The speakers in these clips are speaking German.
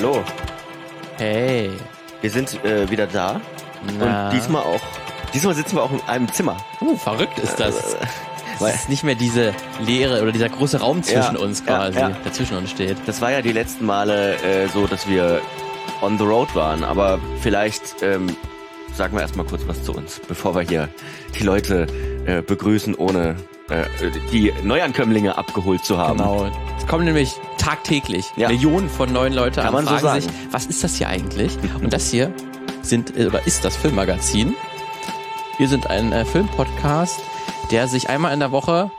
Hallo, Hey. wir sind äh, wieder da Na. und diesmal auch, diesmal sitzen wir auch in einem Zimmer. Uh, verrückt ist das. Äh, Es weil ist nicht mehr diese Leere oder dieser große Raum zwischen Ja, uns ja, quasi, ja. der zwischen uns steht. das war ja die letzten Male äh, so, dass wir on the road waren, aber vielleicht ähm, sagen wir erstmal kurz was zu uns, bevor wir hier die Leute äh, begrüßen, ohne äh, die Neuankömmlinge abgeholt zu haben. Genau. Kommen nämlich tagtäglich Ja. Millionen von neuen Leute Kann an so fragen sagen. sich, was ist das hier eigentlich? Und das hier sind äh, oder ist das Filmmagazin. Wir sind ein äh, Filmpodcast, der sich einmal in der Woche,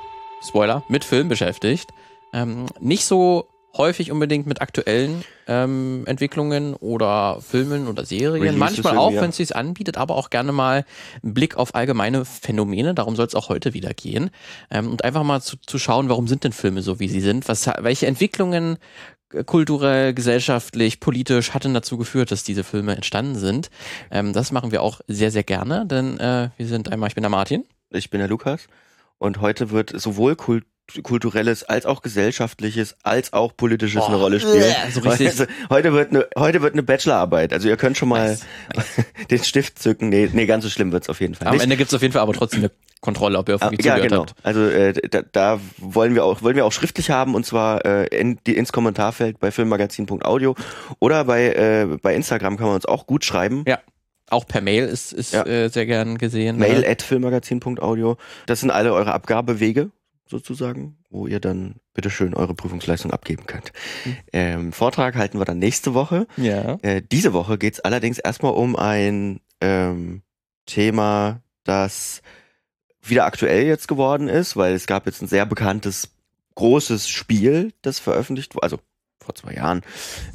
Spoiler, mit Film beschäftigt. Ähm, nicht so häufig unbedingt mit aktuellen ähm, Entwicklungen oder Filmen oder Serien. Releases Manchmal auch, ja. wenn es sich anbietet, aber auch gerne mal einen Blick auf allgemeine Phänomene. Darum soll es auch heute wieder gehen. Ähm, und einfach mal zu, zu schauen, warum sind denn Filme so, wie sie sind? Was, welche Entwicklungen äh, kulturell, gesellschaftlich, politisch hatten dazu geführt, dass diese Filme entstanden sind. Ähm, das machen wir auch sehr, sehr gerne, denn äh, wir sind einmal, ich bin der Martin. Ich bin der Lukas und heute wird sowohl Kult kulturelles als auch gesellschaftliches als auch politisches eine Oh, Rolle spielen. Also, heute wird eine heute wird eine Bachelorarbeit. Also ihr könnt schon mal Nice, den Stift zücken. Nee, nee, ganz so schlimm wird's auf jeden Fall Am nicht. Ende gibt's auf jeden Fall aber trotzdem eine Kontrolle, ob ihr auf Ah, ja, genau. habt. Also äh, da, da wollen wir auch wollen wir auch schriftlich haben und zwar äh, in, die, ins Kommentarfeld bei filmmagazin.audio oder bei äh, bei Instagram kann man uns auch gut schreiben. Ja. Auch per Mail ist, ist Ja. äh, sehr gern gesehen. Mail Äh, at filmmagazin.audio. Das sind alle eure Abgabewege sozusagen, wo ihr dann bitteschön eure Prüfungsleistung abgeben könnt. Mhm. Ähm, Vortrag halten wir dann nächste Woche. Ja. Äh, diese Woche geht's allerdings erstmal um ein ähm, Thema, das wieder aktuell jetzt geworden ist, weil es gab jetzt ein sehr bekanntes großes Spiel, das veröffentlicht wurde, also vor zwei Jahren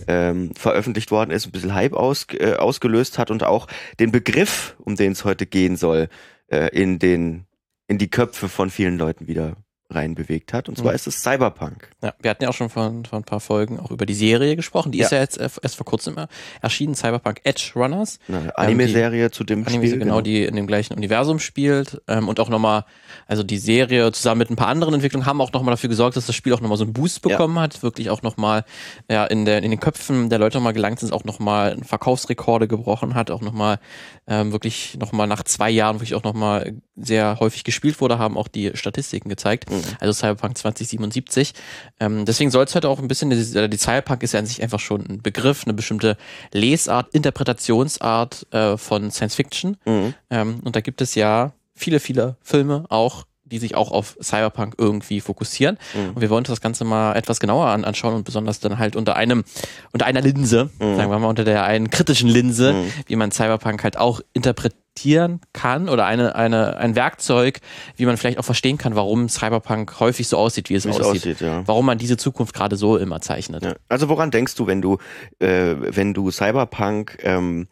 ähm, veröffentlicht worden ist, ein bisschen Hype aus, äh, ausgelöst hat und auch den Begriff, um den es heute gehen soll, äh, in den in die Köpfe von vielen Leuten wieder reinbewegt hat. Und zwar Mhm. ist es Cyberpunk. Ja, wir hatten ja auch schon vor, vor ein paar Folgen auch über die Serie gesprochen. Die ist ja jetzt erst vor kurzem erschienen, Cyberpunk Edge Runners. Eine Anime-Serie zu dem Anime, Spiel. genau, die in dem gleichen Universum spielt. Ähm, und auch nochmal, also die Serie zusammen mit ein paar anderen Entwicklungen haben auch nochmal dafür gesorgt, dass das Spiel auch nochmal so einen Boost Ja. bekommen hat. Wirklich auch nochmal ja, in, der, in den Köpfen der Leute nochmal gelangt ist, auch nochmal Verkaufsrekorde gebrochen hat, auch nochmal ähm, wirklich nochmal nach zwei Jahren wirklich auch nochmal sehr häufig gespielt wurde, haben auch die Statistiken gezeigt. Mhm. Also Cyberpunk 2077. Ähm, deswegen soll es heute auch ein bisschen, die, die Cyberpunk ist ja an sich einfach schon ein Begriff, eine bestimmte Lesart, Interpretationsart äh, von Science Fiction. Mhm. Ähm, und da gibt es ja viele, viele Filme auch, die sich auch auf Cyberpunk irgendwie fokussieren. Mhm. Und wir wollen uns das Ganze mal etwas genauer an, anschauen und besonders dann halt unter einem, unter einer Linse, Mhm. sagen wir mal unter der einen kritischen Linse, Mhm. wie man Cyberpunk halt auch interpretieren kann oder eine, eine, ein Werkzeug, wie man vielleicht auch verstehen kann, warum Cyberpunk häufig so aussieht, wie es Wie es aussieht. aussieht, ja. Warum man diese Zukunft gerade so immer zeichnet. Ja. Also woran denkst du, wenn du, äh, wenn du Cyberpunk, ähm,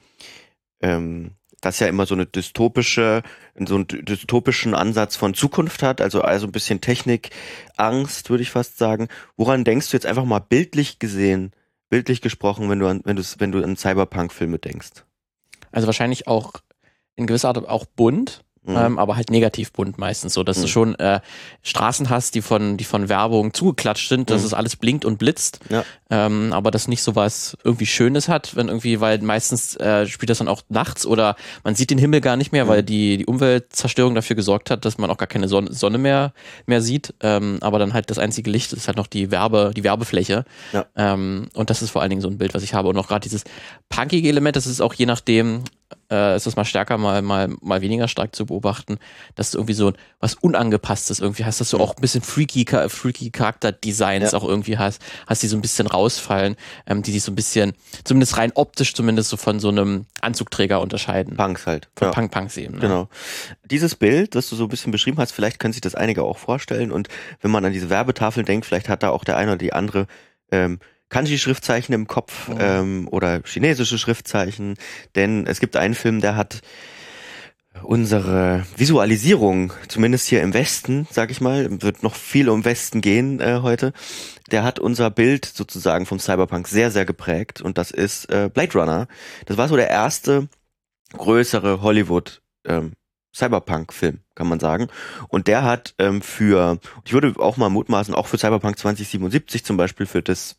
ähm, das ja immer so eine dystopische, so einen dy- dystopischen Ansatz von Zukunft hat, also also ein bisschen Technikangst, würde ich fast sagen. Woran denkst du jetzt einfach mal bildlich gesehen, bildlich gesprochen, wenn du an, wenn du wenn du an Cyberpunk-Filme denkst? Also wahrscheinlich auch in gewisser Art auch bunt, Mhm. ähm, aber halt negativ bunt meistens, so dass Mhm. du schon äh, Straßen hast, die von die von Werbung zugeklatscht sind, dass Mhm. es alles blinkt und blitzt, Ja. ähm, aber das nicht so was irgendwie Schönes hat, wenn irgendwie, weil meistens äh, spielt das dann auch nachts oder man sieht den Himmel gar nicht mehr, Mhm. weil die die Umweltzerstörung dafür gesorgt hat, dass man auch gar keine Sonne, Sonne mehr mehr sieht, ähm, aber dann halt das einzige Licht ist halt noch die Werbe die Werbefläche Ja. ähm, und das ist vor allen Dingen so ein Bild, was ich habe und auch gerade dieses punkige Element, das ist auch je nachdem äh, ist es mal stärker, mal, mal, mal weniger stark zu beobachten, dass du irgendwie so was Unangepasstes irgendwie hast, dass du auch ein bisschen freaky, freaky Charakterdesigns Ja. auch irgendwie hast, hast die so ein bisschen rausfallen, ähm, die sich so ein bisschen, zumindest rein optisch zumindest so von so einem Anzugträger unterscheiden. Punks halt. Von Ja. Punk-Punks eben. Ne? Genau. Dieses Bild, das du so ein bisschen beschrieben hast, vielleicht können sich das einige auch vorstellen. Und wenn man an diese Werbetafeln denkt, vielleicht hat da auch der eine oder die andere ähm, Kanji-Schriftzeichen im Kopf Mhm. ähm, oder chinesische Schriftzeichen. Denn es gibt einen Film, der hat unsere Visualisierung, zumindest hier im Westen, sag ich mal, wird noch viel um Westen gehen äh, heute, der hat unser Bild sozusagen vom Cyberpunk sehr, sehr geprägt und das ist äh, Blade Runner. Das war so der erste größere Hollywood ähm, Cyberpunk-Film, kann man sagen. Und der hat ähm, für, ich würde auch mal mutmaßen, auch für Cyberpunk 2077 zum Beispiel, für das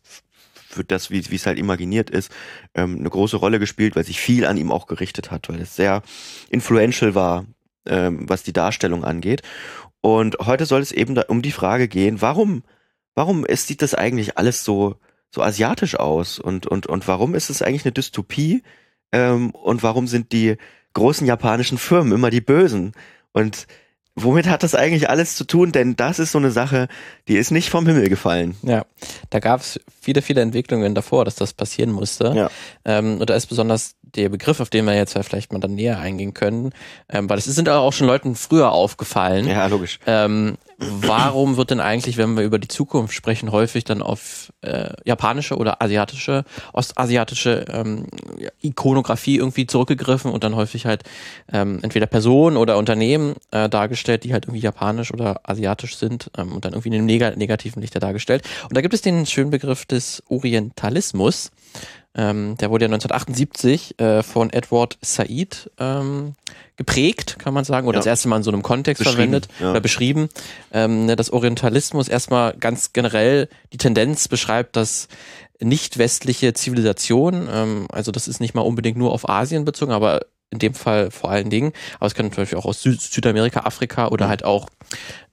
für das, wie es halt imaginiert ist, ähm, eine große Rolle gespielt, weil sich viel an ihm auch gerichtet hat, weil es sehr influential war, ähm, was die Darstellung angeht. Und heute soll es eben um die Frage gehen, warum, warum ist, sieht das eigentlich alles so, so asiatisch aus? Und, und, und warum ist es eigentlich eine Dystopie? Ähm, und warum sind die großen japanischen Firmen immer die Bösen? Und womit hat das eigentlich alles zu tun? Denn das ist so eine Sache, die ist nicht vom Himmel gefallen. Ja, da gab es viele, viele Entwicklungen davor, dass das passieren musste. Ja. Ähm, und da ist besonders der Begriff, auf den wir jetzt vielleicht mal dann näher eingehen können, ähm, weil es sind auch schon Leuten früher aufgefallen. Ja, logisch. Ähm, warum wird denn eigentlich, wenn wir über die Zukunft sprechen, häufig dann auf äh, japanische oder asiatische, ostasiatische ähm, Ikonografie irgendwie zurückgegriffen und dann häufig halt ähm, entweder Personen oder Unternehmen äh, dargestellt, die halt irgendwie japanisch oder asiatisch sind ähm, und dann irgendwie in einem neg negativen Lichter dargestellt. Und da gibt es den schönen Begriff des Orientalismus. Ähm, der wurde ja 1978 äh, von Edward Said ähm, geprägt, kann man sagen, oder Ja. das erste Mal in so einem Kontext verwendet ja. oder beschrieben. Ähm, ne, dass Orientalismus erstmal ganz generell die Tendenz beschreibt, dass nicht westliche Zivilisation, ähm, also das ist nicht mal unbedingt nur auf Asien bezogen, aber in dem Fall vor allen Dingen, aber es kann zum Beispiel auch aus Sü Südamerika, Afrika oder halt auch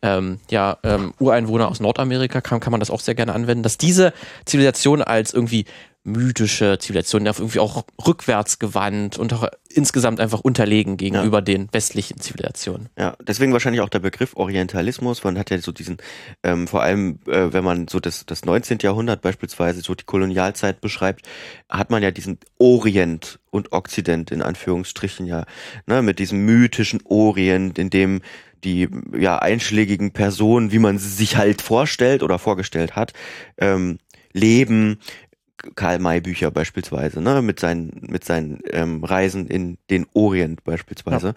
ähm, ja, ähm, Ureinwohner aus Nordamerika, kann, kann man das auch sehr gerne anwenden, dass diese Zivilisation als irgendwie mythische Zivilisation, auf irgendwie auch rückwärts gewandt und auch insgesamt einfach unterlegen gegenüber den westlichen Zivilisationen. Ja, deswegen wahrscheinlich auch der Begriff Orientalismus. Man hat ja so diesen, ähm, vor allem, äh, wenn man so das, das 19. Jahrhundert beispielsweise, so die Kolonialzeit beschreibt, hat man ja diesen Orient und Okzident in Anführungsstrichen ja, ne, mit diesem mythischen Orient, in dem die ja einschlägigen Personen, wie man sie sich halt vorstellt oder vorgestellt hat, ähm, leben. Karl May Bücher beispielsweise, ne, mit seinen mit seinen ähm, Reisen in den Orient beispielsweise,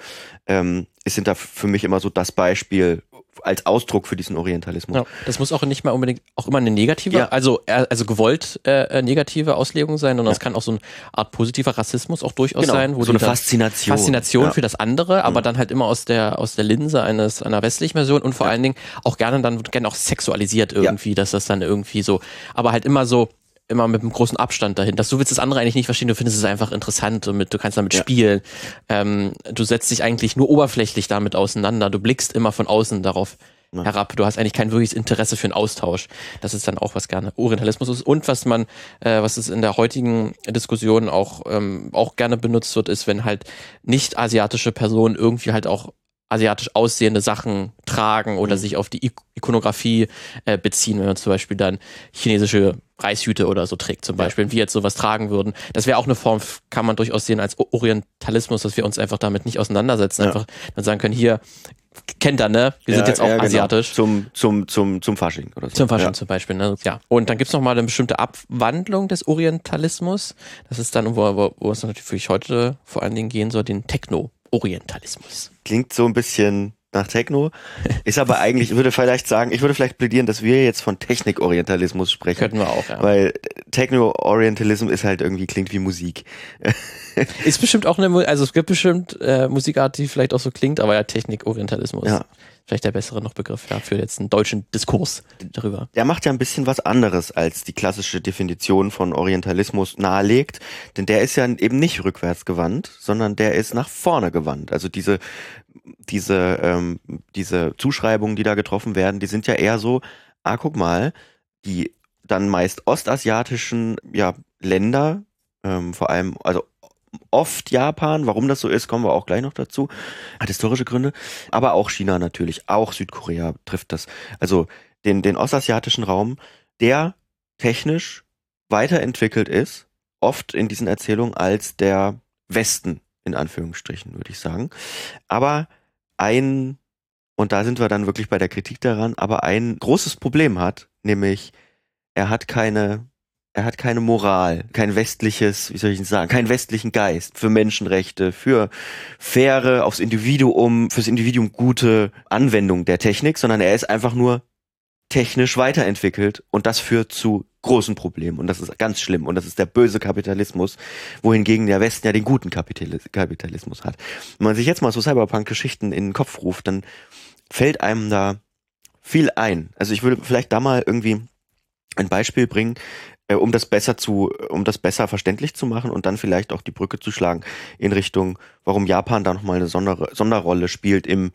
ähm, es sind da für mich immer so das Beispiel als Ausdruck für diesen Orientalismus. Ja, das muss auch nicht mal unbedingt auch immer eine negative, Ja. also äh, also gewollt äh, negative Auslegung sein, sondern Ja. es kann auch so eine Art positiver Rassismus auch durchaus Genau, sein, wo so eine Faszination. Faszination Ja. für das andere, aber Mhm. dann halt immer aus der aus der Linse eines einer westlichen Version und vor Ja. allen Dingen auch gerne dann gerne auch sexualisiert irgendwie, dass das dann irgendwie so, aber halt immer so immer mit einem großen Abstand dahin, dass du willst das andere eigentlich nicht verstehen, du findest es einfach interessant und mit, du kannst damit Ja. spielen. Ähm, du setzt dich eigentlich nur oberflächlich damit auseinander, du blickst immer von außen darauf Ja. herab. Du hast eigentlich kein wirkliches Interesse für einen Austausch. Das ist dann auch was gerne Orientalismus ist. Und was man, äh, was es in der heutigen Diskussion auch, ähm, auch gerne benutzt wird, ist, wenn halt nicht asiatische Personen irgendwie halt auch asiatisch aussehende Sachen tragen oder Mhm. sich auf die Ik Ikonografie äh, beziehen, wenn man zum Beispiel dann chinesische Reishüte oder so trägt, zum Ja. Beispiel, wenn wir jetzt sowas tragen würden. Das wäre auch eine Form, kann man durchaus sehen als Orientalismus, dass wir uns einfach damit nicht auseinandersetzen, Ja. einfach dann sagen können, hier, kennt er, ne? Wir sind Ja, jetzt auch ja, genau. asiatisch. Zum, zum, zum, zum Fasching oder so. Zum Fasching Ja. zum Beispiel, ne? Ja. Und dann gibt's noch mal eine bestimmte Abwandlung des Orientalismus. Das ist dann, wo, wo, wo es natürlich heute vor allen Dingen gehen soll, den Techno-Orientalismus. Klingt so ein bisschen nach Techno. Ist aber eigentlich, ich würde vielleicht sagen, ich würde vielleicht plädieren, dass wir jetzt von Technik-Orientalismus sprechen. Könnten wir auch, ja. Weil Techno-Orientalism ist halt irgendwie, klingt wie Musik. Ist bestimmt auch eine, also es gibt bestimmt äh, Musikart, die vielleicht auch so klingt, aber ja, Technik-Orientalismus. Ja. Vielleicht der bessere noch Begriff ja, für jetzt einen deutschen Diskurs darüber. Der macht ja ein bisschen was anderes, als die klassische Definition von Orientalismus nahelegt, denn der ist ja eben nicht rückwärts gewandt, sondern der ist nach vorne gewandt. Also diese diese ähm, diese Zuschreibungen, die da getroffen werden, die sind ja eher so, ah guck mal, die dann meist ostasiatischen ja Länder, ähm, vor allem also oft Japan, warum das so ist, kommen wir auch gleich noch dazu. Hat historische Gründe, aber auch China natürlich, auch Südkorea trifft das. Also den, den ostasiatischen Raum, der technisch weiterentwickelt ist, oft in diesen Erzählungen als der Westen, in Anführungsstrichen, würde ich sagen. Aber ein, und da sind wir dann wirklich bei der Kritik daran, aber ein großes Problem hat, nämlich er hat keine, er hat keine Moral, kein westliches, wie soll ich sagen, keinen westlichen Geist für Menschenrechte, für faire, aufs Individuum, fürs Individuum gute Anwendung der Technik, sondern er ist einfach nur technisch weiterentwickelt und das führt zu großen Problemen und das ist ganz schlimm und das ist der böse Kapitalismus, wohingegen der Westen ja den guten Kapitalis Kapitalismus hat. Wenn man sich jetzt mal so Cyberpunk-Geschichten in den Kopf ruft, dann fällt einem da viel ein. Also ich würde vielleicht da mal irgendwie ein Beispiel bringen. Äh, um das besser zu, um das besser verständlich zu machen und dann vielleicht auch die Brücke zu schlagen in Richtung, warum Japan da nochmal eine Sonder Sonderrolle spielt im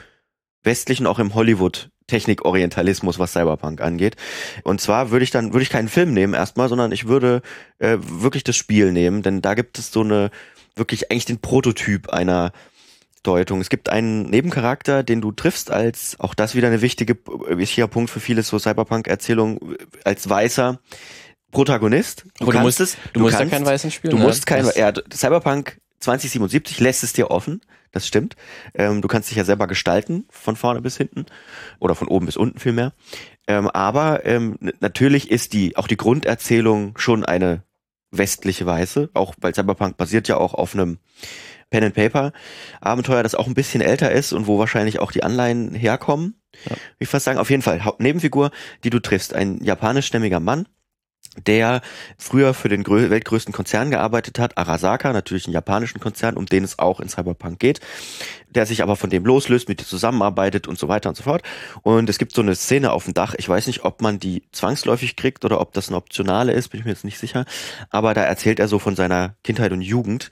westlichen, auch im Hollywood Technikorientalismus, was Cyberpunk angeht. Und zwar würde ich dann, würde ich keinen Film nehmen erstmal, sondern ich würde äh, wirklich das Spiel nehmen, denn da gibt es so eine, wirklich eigentlich den Prototyp einer Deutung. Es gibt einen Nebencharakter, den du triffst als, auch das wieder eine wichtige, wichtiger Punkt für viele so Cyberpunk-Erzählungen, als weißer Protagonist. Du, du musst es, du, du musst kannst, da keinen weißen spielen. Du ne? musst keinen, ja, Cyberpunk 2077 lässt es dir offen das stimmt. Ähm, du kannst dich ja selber gestalten, von vorne bis hinten oder von oben bis unten vielmehr. Ähm, aber ähm, natürlich ist die auch die Grunderzählung schon eine westliche Weiße, auch weil Cyberpunk basiert ja auch auf einem Pen and Paper Abenteuer, das auch ein bisschen älter ist und wo wahrscheinlich auch die Anleihen herkommen. Ja. Ich fast sagen, auf jeden Fall Nebenfigur, die du triffst, ein japanischstämmiger Mann, der früher für den weltgrößten Konzern gearbeitet hat, Arasaka, natürlich einen japanischen Konzern, um den es auch in Cyberpunk geht, der sich aber von dem loslöst, mit dem zusammenarbeitet und so weiter und so fort. Und es gibt so eine Szene auf dem Dach, ich weiß nicht, ob man die zwangsläufig kriegt oder ob das eine optionale ist, bin ich mir jetzt nicht sicher, aber da erzählt er so von seiner Kindheit und Jugend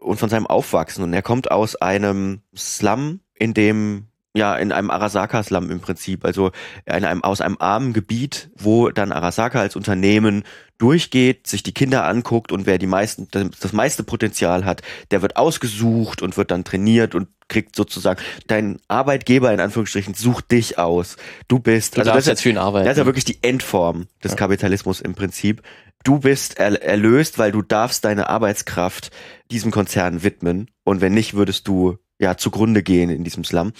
und von seinem Aufwachsen. Und er kommt aus einem Slum, in dem ja, in einem Arasaka-Slum im Prinzip, also in einem, aus einem armen Gebiet, wo dann Arasaka als Unternehmen durchgeht, sich die Kinder anguckt und wer die meisten, das meiste Potenzial hat, der wird ausgesucht und wird dann trainiert und kriegt sozusagen, dein Arbeitgeber in Anführungsstrichen sucht dich aus. Du bist, du also das ist, jetzt für ihn arbeiten. das ist ja wirklich die Endform des ja. Kapitalismus im Prinzip. Du bist er, erlöst, weil du darfst deine Arbeitskraft diesem Konzern widmen und wenn nicht, würdest du ja zugrunde gehen in diesem Slum.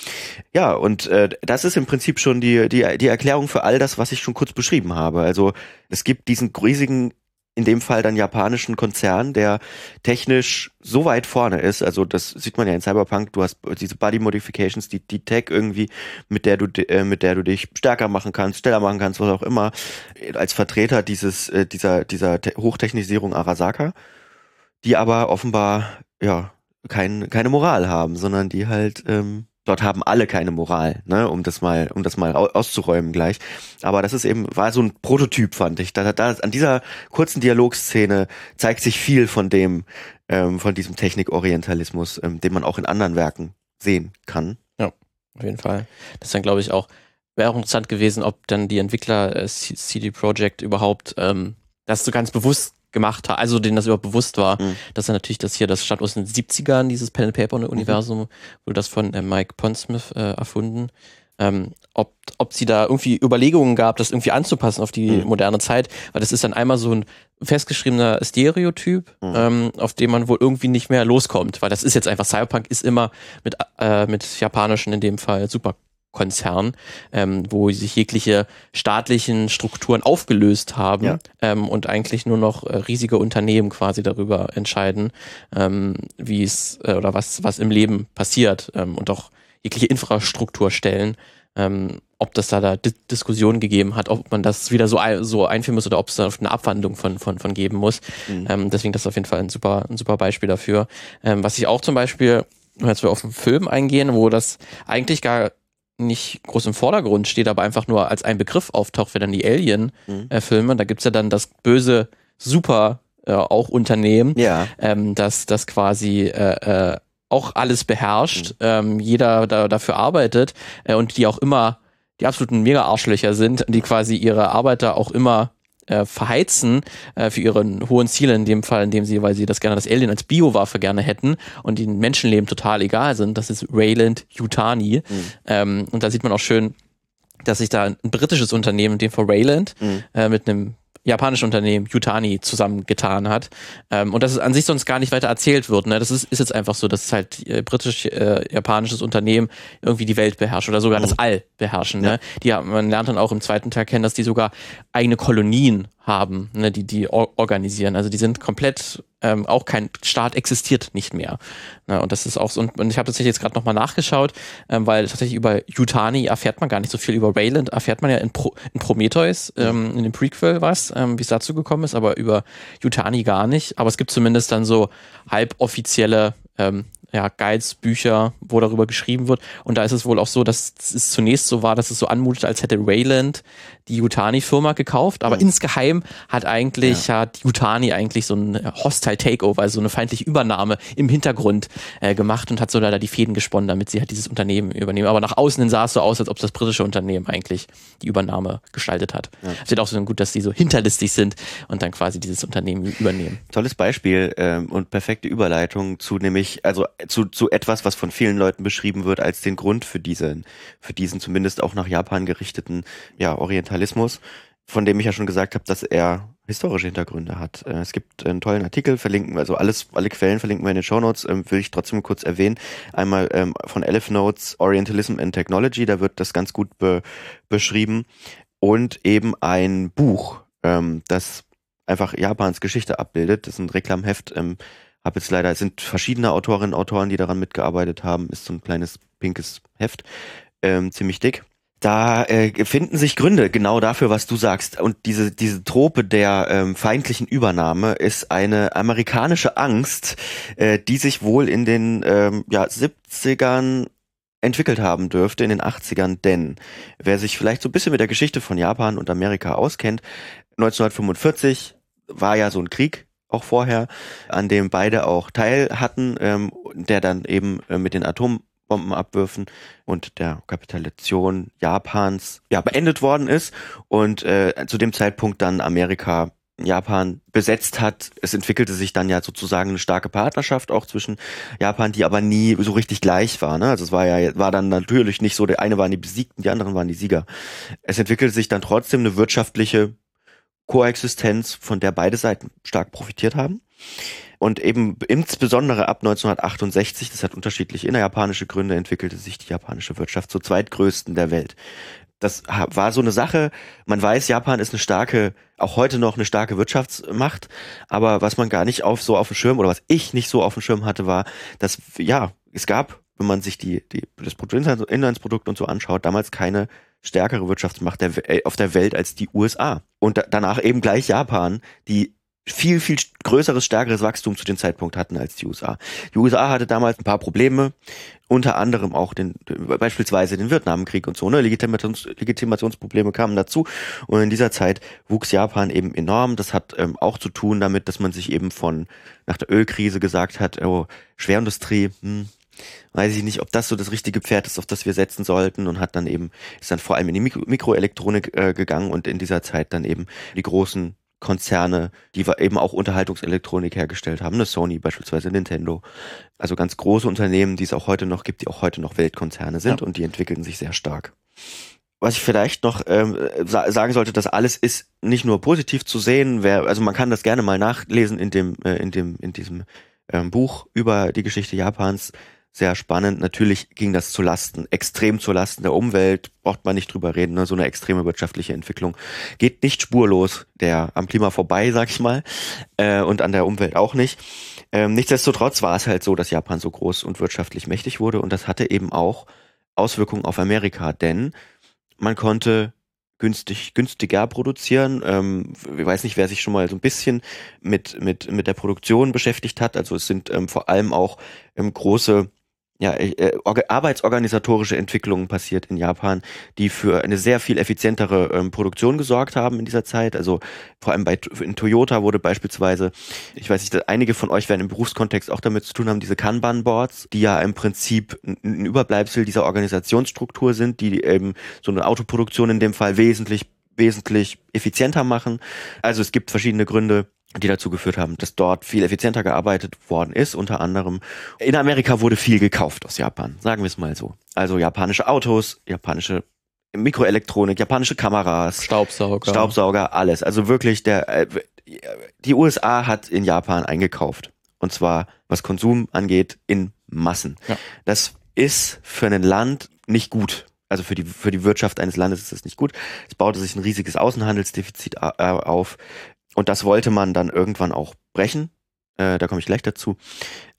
Ja, und äh, das ist im Prinzip schon die, die, die Erklärung für all das, was ich schon kurz beschrieben habe. Also es gibt diesen riesigen, in dem Fall dann japanischen Konzern, der technisch so weit vorne ist. Also das sieht man ja in Cyberpunk. Du hast diese Body Modifications, die, die Tech irgendwie, mit der du, äh, mit der du dich stärker machen kannst, schneller machen kannst, was auch immer, als Vertreter dieses, äh, dieser, dieser Hochtechnisierung Arasaka, die aber offenbar, ja, kein, keine Moral haben, sondern die halt, ähm, dort haben alle keine Moral, ne, um das mal, um das mal auszuräumen gleich. Aber das ist eben, war so ein Prototyp, fand ich. Da, da, an dieser kurzen Dialogszene zeigt sich viel von dem, ähm, von diesem Technikorientalismus, ähm, den man auch in anderen Werken sehen kann. Ja, auf jeden Fall. Das ist dann, glaube ich, auch, wäre auch interessant gewesen, ob dann die Entwickler äh, CD Projekt überhaupt ähm, das so ganz bewusst gemacht hat, also denen das überhaupt bewusst war, mhm. dass er natürlich das hier, das stammt aus den 70ern, dieses Pen and Paper Universum, mhm. wurde das von äh, Mike Pondsmith äh, erfunden. Ähm, ob, ob sie da irgendwie Überlegungen gab, das irgendwie anzupassen auf die mhm. moderne Zeit, weil das ist dann einmal so ein festgeschriebener Stereotyp, mhm. ähm, auf dem man wohl irgendwie nicht mehr loskommt, weil das ist jetzt einfach Cyberpunk ist immer mit, äh, mit japanischen in dem Fall super Konzern, ähm, wo sich jegliche staatlichen Strukturen aufgelöst haben ja. ähm, und eigentlich nur noch äh, riesige Unternehmen quasi darüber entscheiden, ähm, wie es äh, oder was, was im Leben passiert ähm, und auch jegliche Infrastruktur stellen. Ähm, ob das da, da Dis Diskussionen gegeben hat, ob man das wieder so, so einführen muss oder ob es da eine Abwandlung von, von, von geben muss. Mhm. Ähm, deswegen das ist auf jeden Fall ein super, ein super Beispiel dafür. Ähm, was ich auch zum Beispiel, als wir auf den Film eingehen, wo das eigentlich gar nicht groß im Vordergrund steht, aber einfach nur als ein Begriff auftaucht, wenn dann die Alien-Filme. Mhm. da gibt's ja dann das böse Super äh, auch Unternehmen, ja. ähm, das, das quasi äh, äh, auch alles beherrscht, mhm. ähm, jeder da, dafür arbeitet äh, und die auch immer die absoluten Mega-Arschlöcher sind, die quasi ihre Arbeiter auch immer äh, verheizen äh, für ihren hohen Ziele, in dem Fall, in dem sie, weil sie das gerne das Alien als Biowaffe gerne hätten und die Menschenleben total egal sind. Das ist Rayland Yutani. Mhm. Ähm, und da sieht man auch schön, dass sich da ein britisches Unternehmen, in dem Fall Rayland, mhm. äh, mit einem japanische Unternehmen Yutani zusammengetan hat. Ähm, und dass es an sich sonst gar nicht weiter erzählt wird. Ne? Das ist, ist jetzt einfach so, dass halt äh, britisch-japanisches äh, Unternehmen irgendwie die Welt beherrscht oder sogar mhm. das All beherrschen. Ne? Ja. Die, man lernt dann auch im zweiten Teil kennen, dass die sogar eigene Kolonien haben, ne, die die organisieren. Also die sind komplett, ähm, auch kein Staat existiert nicht mehr. Ne, und das ist auch so, und, und ich habe tatsächlich jetzt gerade nochmal nachgeschaut, ähm, weil tatsächlich über Yutani erfährt man gar nicht so viel, über Wayland erfährt man ja in, Pro, in Prometheus, ähm, in dem Prequel was, ähm, wie es dazu gekommen ist, aber über Yutani gar nicht. Aber es gibt zumindest dann so halboffizielle ähm, ja, Guides, Bücher, wo darüber geschrieben wird. Und da ist es wohl auch so, dass es zunächst so war, dass es so anmutet, als hätte Wayland die Yutani-Firma gekauft. Aber mhm. insgeheim hat eigentlich, ja. hat Yutani eigentlich so ein Hostile Takeover, also so eine feindliche Übernahme im Hintergrund äh, gemacht und hat so leider die Fäden gesponnen, damit sie halt dieses Unternehmen übernehmen. Aber nach außen hin sah es so aus, als ob das britische Unternehmen eigentlich die Übernahme gestaltet hat. Ja. Es wird auch so gut, dass die so hinterlistig sind und dann quasi dieses Unternehmen übernehmen. Tolles Beispiel ähm, und perfekte Überleitung zu nämlich, also zu, zu etwas, was von vielen Leuten beschrieben wird als den Grund für diesen, für diesen zumindest auch nach Japan gerichteten ja, Orientalismus, von dem ich ja schon gesagt habe, dass er historische Hintergründe hat. Äh, es gibt einen tollen Artikel, verlinken, also alles, alle Quellen verlinken wir in den Show Notes, ähm, will ich trotzdem kurz erwähnen. Einmal ähm, von Elif Notes Orientalism and Technology, da wird das ganz gut be beschrieben. Und eben ein Buch, ähm, das einfach Japans Geschichte abbildet. Das ist ein Reklamheft, ähm, habe jetzt leider, es sind verschiedene Autorinnen und Autoren, die daran mitgearbeitet haben. Ist so ein kleines pinkes Heft, ähm, ziemlich dick. Da äh, finden sich Gründe genau dafür, was du sagst. Und diese, diese Trope der ähm, feindlichen Übernahme ist eine amerikanische Angst, äh, die sich wohl in den ähm, ja, 70ern entwickelt haben dürfte in den 80ern, denn wer sich vielleicht so ein bisschen mit der Geschichte von Japan und Amerika auskennt, 1945 war ja so ein Krieg auch vorher, an dem beide auch teil hatten, ähm, der dann eben äh, mit den Atombombenabwürfen und der Kapitulation Japans ja beendet worden ist und äh, zu dem Zeitpunkt dann Amerika Japan besetzt hat. Es entwickelte sich dann ja sozusagen eine starke Partnerschaft auch zwischen Japan, die aber nie so richtig gleich war. Ne? Also es war ja war dann natürlich nicht so, der eine waren die Besiegten, die anderen waren die Sieger. Es entwickelte sich dann trotzdem eine wirtschaftliche Koexistenz, von der beide Seiten stark profitiert haben. Und eben insbesondere ab 1968, das hat unterschiedliche innerjapanische Gründe, entwickelte sich die japanische Wirtschaft zur zweitgrößten der Welt. Das war so eine Sache, man weiß, Japan ist eine starke, auch heute noch eine starke Wirtschaftsmacht, aber was man gar nicht auf so auf dem Schirm oder was ich nicht so auf dem Schirm hatte, war, dass ja, es gab, wenn man sich die, die das Bruttoinlandsprodukt und so anschaut, damals keine stärkere Wirtschaftsmacht der, äh, auf der Welt als die USA. Und da, danach eben gleich Japan, die viel, viel größeres, stärkeres Wachstum zu dem Zeitpunkt hatten als die USA. Die USA hatte damals ein paar Probleme, unter anderem auch den, beispielsweise den Vietnamkrieg und so, ne? Legitimations, Legitimationsprobleme kamen dazu. Und in dieser Zeit wuchs Japan eben enorm. Das hat ähm, auch zu tun damit, dass man sich eben von, nach der Ölkrise gesagt hat, oh, Schwerindustrie, hm, weiß ich nicht, ob das so das richtige Pferd ist, auf das wir setzen sollten und hat dann eben, ist dann vor allem in die Mikro Mikroelektronik äh, gegangen und in dieser Zeit dann eben die großen Konzerne, die eben auch Unterhaltungselektronik hergestellt haben, eine Sony beispielsweise, Nintendo. Also ganz große Unternehmen, die es auch heute noch gibt, die auch heute noch Weltkonzerne sind ja. und die entwickeln sich sehr stark. Was ich vielleicht noch ähm, sagen sollte, das alles ist nicht nur positiv zu sehen, wer, also man kann das gerne mal nachlesen in dem, äh, in dem, in diesem ähm, Buch über die Geschichte Japans sehr spannend. Natürlich ging das zu Lasten, extrem zu Lasten der Umwelt, braucht man nicht drüber reden, ne? so eine extreme wirtschaftliche Entwicklung geht nicht spurlos der am Klima vorbei, sag ich mal, äh, und an der Umwelt auch nicht. Ähm, nichtsdestotrotz war es halt so, dass Japan so groß und wirtschaftlich mächtig wurde und das hatte eben auch Auswirkungen auf Amerika, denn man konnte günstig, günstiger produzieren. Ähm, ich weiß nicht, wer sich schon mal so ein bisschen mit, mit, mit der Produktion beschäftigt hat. Also es sind ähm, vor allem auch ähm, große ja, äh, äh arbeitsorganisatorische Entwicklungen passiert in Japan, die für eine sehr viel effizientere ähm, Produktion gesorgt haben in dieser Zeit. Also vor allem bei in Toyota wurde beispielsweise, ich weiß nicht, einige von euch werden im Berufskontext auch damit zu tun haben, diese Kanban-Boards, die ja im Prinzip ein Überbleibsel dieser Organisationsstruktur sind, die eben so eine Autoproduktion in dem Fall wesentlich wesentlich effizienter machen. Also es gibt verschiedene Gründe, die dazu geführt haben, dass dort viel effizienter gearbeitet worden ist. Unter anderem in Amerika wurde viel gekauft aus Japan, sagen wir es mal so. Also japanische Autos, japanische Mikroelektronik, japanische Kameras, Staubsauger, Staubsauger, alles. Also wirklich der äh, die USA hat in Japan eingekauft und zwar was Konsum angeht in Massen. Ja. Das ist für ein Land nicht gut. Also für die, für die Wirtschaft eines Landes ist das nicht gut. Es baute sich ein riesiges Außenhandelsdefizit äh, auf. Und das wollte man dann irgendwann auch brechen. Äh, da komme ich gleich dazu,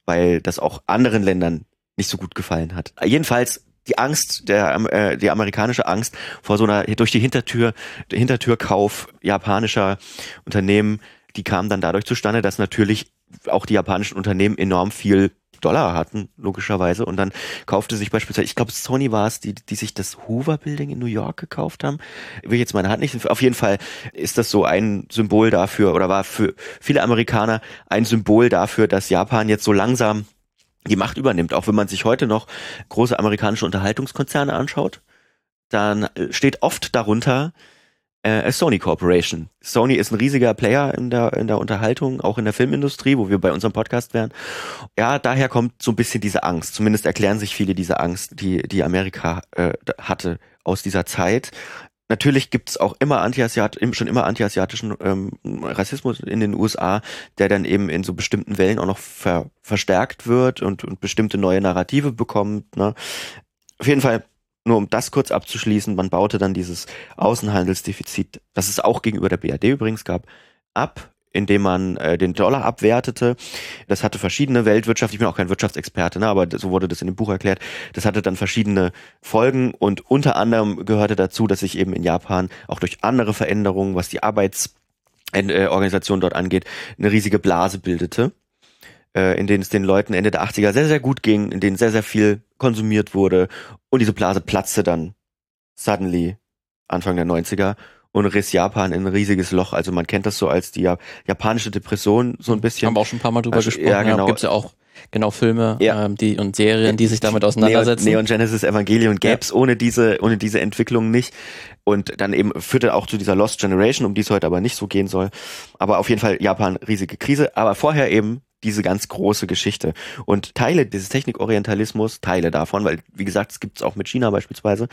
weil das auch anderen Ländern nicht so gut gefallen hat. Jedenfalls die Angst, der, äh, die amerikanische Angst vor so einer durch die Hintertür, Hintertürkauf japanischer Unternehmen, die kam dann dadurch zustande, dass natürlich auch die japanischen Unternehmen enorm viel Dollar hatten, logischerweise. Und dann kaufte sich beispielsweise, ich glaube, Sony war es, die, die sich das Hoover Building in New York gekauft haben. Will jetzt meine Hand nicht. Auf jeden Fall ist das so ein Symbol dafür oder war für viele Amerikaner ein Symbol dafür, dass Japan jetzt so langsam die Macht übernimmt. Auch wenn man sich heute noch große amerikanische Unterhaltungskonzerne anschaut, dann äh, steht oft darunter, äh, Sony Corporation. Sony ist ein riesiger Player in der, in der Unterhaltung, auch in der Filmindustrie, wo wir bei unserem Podcast wären. Ja, daher kommt so ein bisschen diese Angst. Zumindest erklären sich viele diese Angst, die, die Amerika äh, hatte aus dieser Zeit. Natürlich gibt es auch immer Antiasiat, schon immer antiasiatischen ähm, Rassismus in den USA, der dann eben in so bestimmten Wellen auch noch ver, verstärkt wird und, und bestimmte neue Narrative bekommt. Ne? Auf jeden Fall nur um das kurz abzuschließen, man baute dann dieses Außenhandelsdefizit, das es auch gegenüber der BRD übrigens gab, ab, indem man äh, den Dollar abwertete. Das hatte verschiedene Weltwirtschaft, ich bin auch kein Wirtschaftsexperte, ne, aber so wurde das in dem Buch erklärt. Das hatte dann verschiedene Folgen und unter anderem gehörte dazu, dass sich eben in Japan auch durch andere Veränderungen, was die Arbeitsorganisation dort angeht, eine riesige Blase bildete äh, in denen es den Leuten Ende der 80er sehr, sehr gut ging, in denen sehr, sehr viel konsumiert wurde und diese Blase platzte dann suddenly Anfang der 90er und riss Japan in ein riesiges Loch. Also man kennt das so als die japanische Depression so ein bisschen. Haben wir auch schon ein paar Mal drüber Also, gesprochen. ja, genau. Gibt es ja auch genau Filme Ja. ähm, die, und Serien, die sich damit auseinandersetzen. Neon, Neon Genesis Evangelion gäb's ohne diese, ohne diese Entwicklung nicht. Und dann eben führte auch zu dieser Lost Generation, um die es heute aber nicht so gehen soll. Aber auf jeden Fall Japan riesige Krise. Aber vorher eben diese ganz große Geschichte. Und Teile dieses Technikorientalismus, Teile davon, weil wie gesagt, es gibt's auch mit China beispielsweise,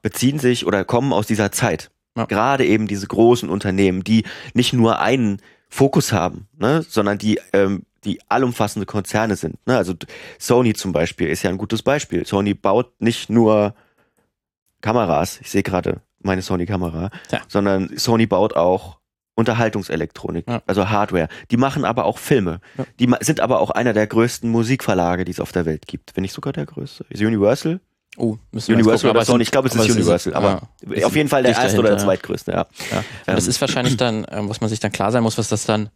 beziehen sich oder kommen aus dieser Zeit. Ja. Gerade eben diese großen Unternehmen, die nicht nur einen Fokus haben, ne, sondern die ähm, die allumfassende Konzerne sind. Ne? Also Sony zum Beispiel ist ja ein gutes Beispiel. Sony baut nicht nur Kameras, ich sehe gerade meine Sony-Kamera, Ja. sondern Sony baut auch Unterhaltungselektronik, Ja. also Hardware. Die machen aber auch Filme. Ja. Die sind aber auch einer der größten Musikverlage, die es auf der Welt gibt. Wenn nicht sogar der größte. Ist Universal? Oh, müssen wir Universal gucken, oder Sony? Ich glaube, es ist Universal. aber ja, auf jeden Fall der erste oder der dahinter, zweitgrößte, ja. Ja. Und das Ähm, ist wahrscheinlich dann, ähm, was man sich dann klar sein muss, was das dann,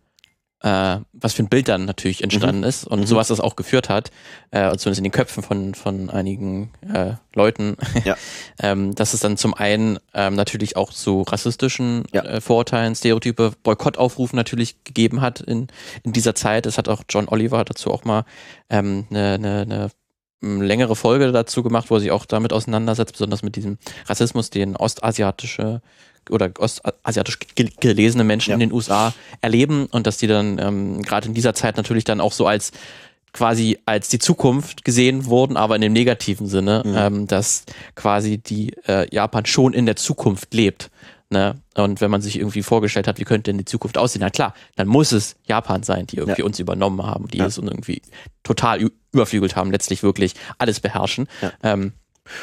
äh, was für ein Bild dann natürlich entstanden ist und Mhm. sowas das auch geführt hat, äh, zumindest in den Köpfen von, von einigen äh, Leuten, Ja. ähm, dass es dann zum einen ähm, natürlich auch zu rassistischen Ja. äh, Vorurteilen, Stereotype, Boykottaufrufen natürlich gegeben hat in, in dieser Zeit. Es hat auch John Oliver dazu auch mal ähm, eine, eine, eine m, längere Folge dazu gemacht, wo er sich auch damit auseinandersetzt, besonders mit diesem Rassismus, den ostasiatische oder ostasiatisch gel- gelesene Menschen Ja. in den USA erleben und dass die dann ähm, gerade in dieser Zeit natürlich dann auch so als quasi als die Zukunft gesehen wurden, aber in dem negativen Sinne, Mhm. ähm, dass quasi die äh, Japan schon in der Zukunft lebt. Ne? Und wenn man sich irgendwie vorgestellt hat, wie könnte denn die Zukunft aussehen, na klar, dann muss es Japan sein, die irgendwie Ja. uns übernommen haben, die Ja. es irgendwie total überflügelt haben, letztlich wirklich alles beherrschen. Ja. Ähm,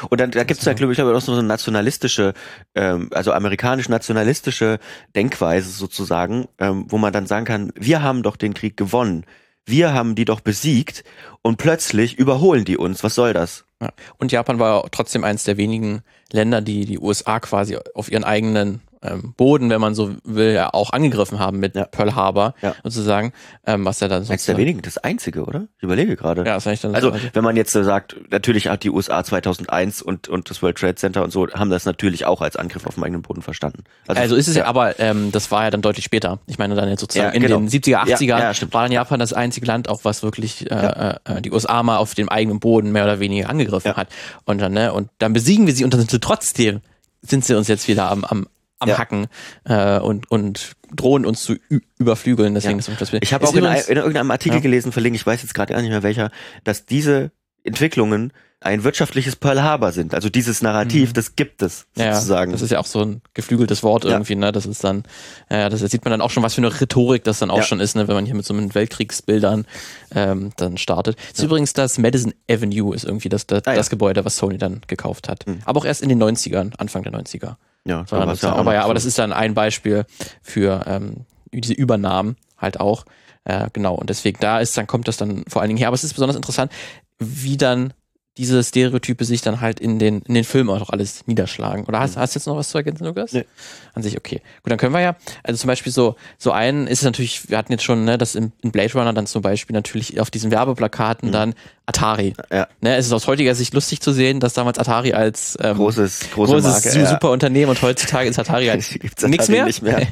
Und dann da gibt's ja, glaube ich, glaube ich, auch so eine nationalistische, ähm, also amerikanisch-nationalistische Denkweise sozusagen, ähm, wo man dann sagen kann, wir haben doch den Krieg gewonnen. Wir haben die doch besiegt und plötzlich überholen die uns. Was soll das? Ja. Und Japan war trotzdem eines der wenigen Länder, die die USA quasi auf ihren eigenen ähm, Boden, wenn man so will, ja auch angegriffen haben mit Ja. Pearl Harbor Ja. sozusagen, ähm, was ja dann Eins der wenigen, das einzige, oder? Ich überlege gerade. Ja, das eigentlich dann Also, wenn man jetzt so sagt, natürlich hat die USA 2001 und, und das World Trade Center und so, haben das natürlich auch als Angriff auf dem eigenen Boden verstanden. Also ist es ja, aber ähm, das war ja dann deutlich später. Ich meine dann jetzt sozusagen Ja, in genau. den 70er, 80er Ja, ja, stimmt. war dann Japan das einzige Land, auch was wirklich äh, äh, die USA mal auf dem eigenen Boden mehr oder weniger angegriffen hat. Und dann, ne, und dann besiegen wir sie und dann sind sie trotzdem, sind sie uns jetzt wieder am, am, am Ja. Hacken äh, und, und drohen uns zu überflügeln. Deswegen Ja. ist das Ich habe auch in, in irgendeinem Artikel Ja. gelesen, verlinke ich weiß jetzt gerade gar nicht mehr welcher, dass diese Entwicklungen ein wirtschaftliches Pearl Harbor sind. Also dieses Narrativ, das gibt es Mhm. Ja, sozusagen. das ist ja auch so ein geflügeltes Wort irgendwie, ne? Das ist dann, ja, das sieht man dann auch schon, was für eine Rhetorik das dann auch Ja. schon ist, ne? Wenn man hier mit so einem Weltkriegsbildern ähm, dann startet. Ist übrigens das Madison Avenue ist irgendwie das, das, Ah, das Gebäude, was Sony dann gekauft hat. Mhm. Aber auch erst in den 90ern, Anfang der 90er. Ja, So, war's ja aber ja, aber das ist dann ein Beispiel für ähm, diese Übernahmen halt auch. Äh, genau, und deswegen da ist, dann kommt das dann vor allen Dingen her. Aber es ist besonders interessant, wie dann diese Stereotype sich dann halt in den, in den Filmen auch noch alles niederschlagen. Oder hast, mhm. hast du jetzt noch was zu ergänzen, Lukas? Nee. An sich, okay. Gut, dann können wir ja, also zum Beispiel so, so einen ist es natürlich, wir hatten jetzt schon, ne, dass in, in Blade Runner dann zum Beispiel natürlich auf diesen Werbeplakaten mhm. dann Atari. Ja. Ne, es ist aus heutiger Sicht lustig zu sehen, dass damals Atari als ähm, großes, große großes Marke, super ja. Unternehmen und heutzutage ist Atari halt nichts mehr. Nicht mehr.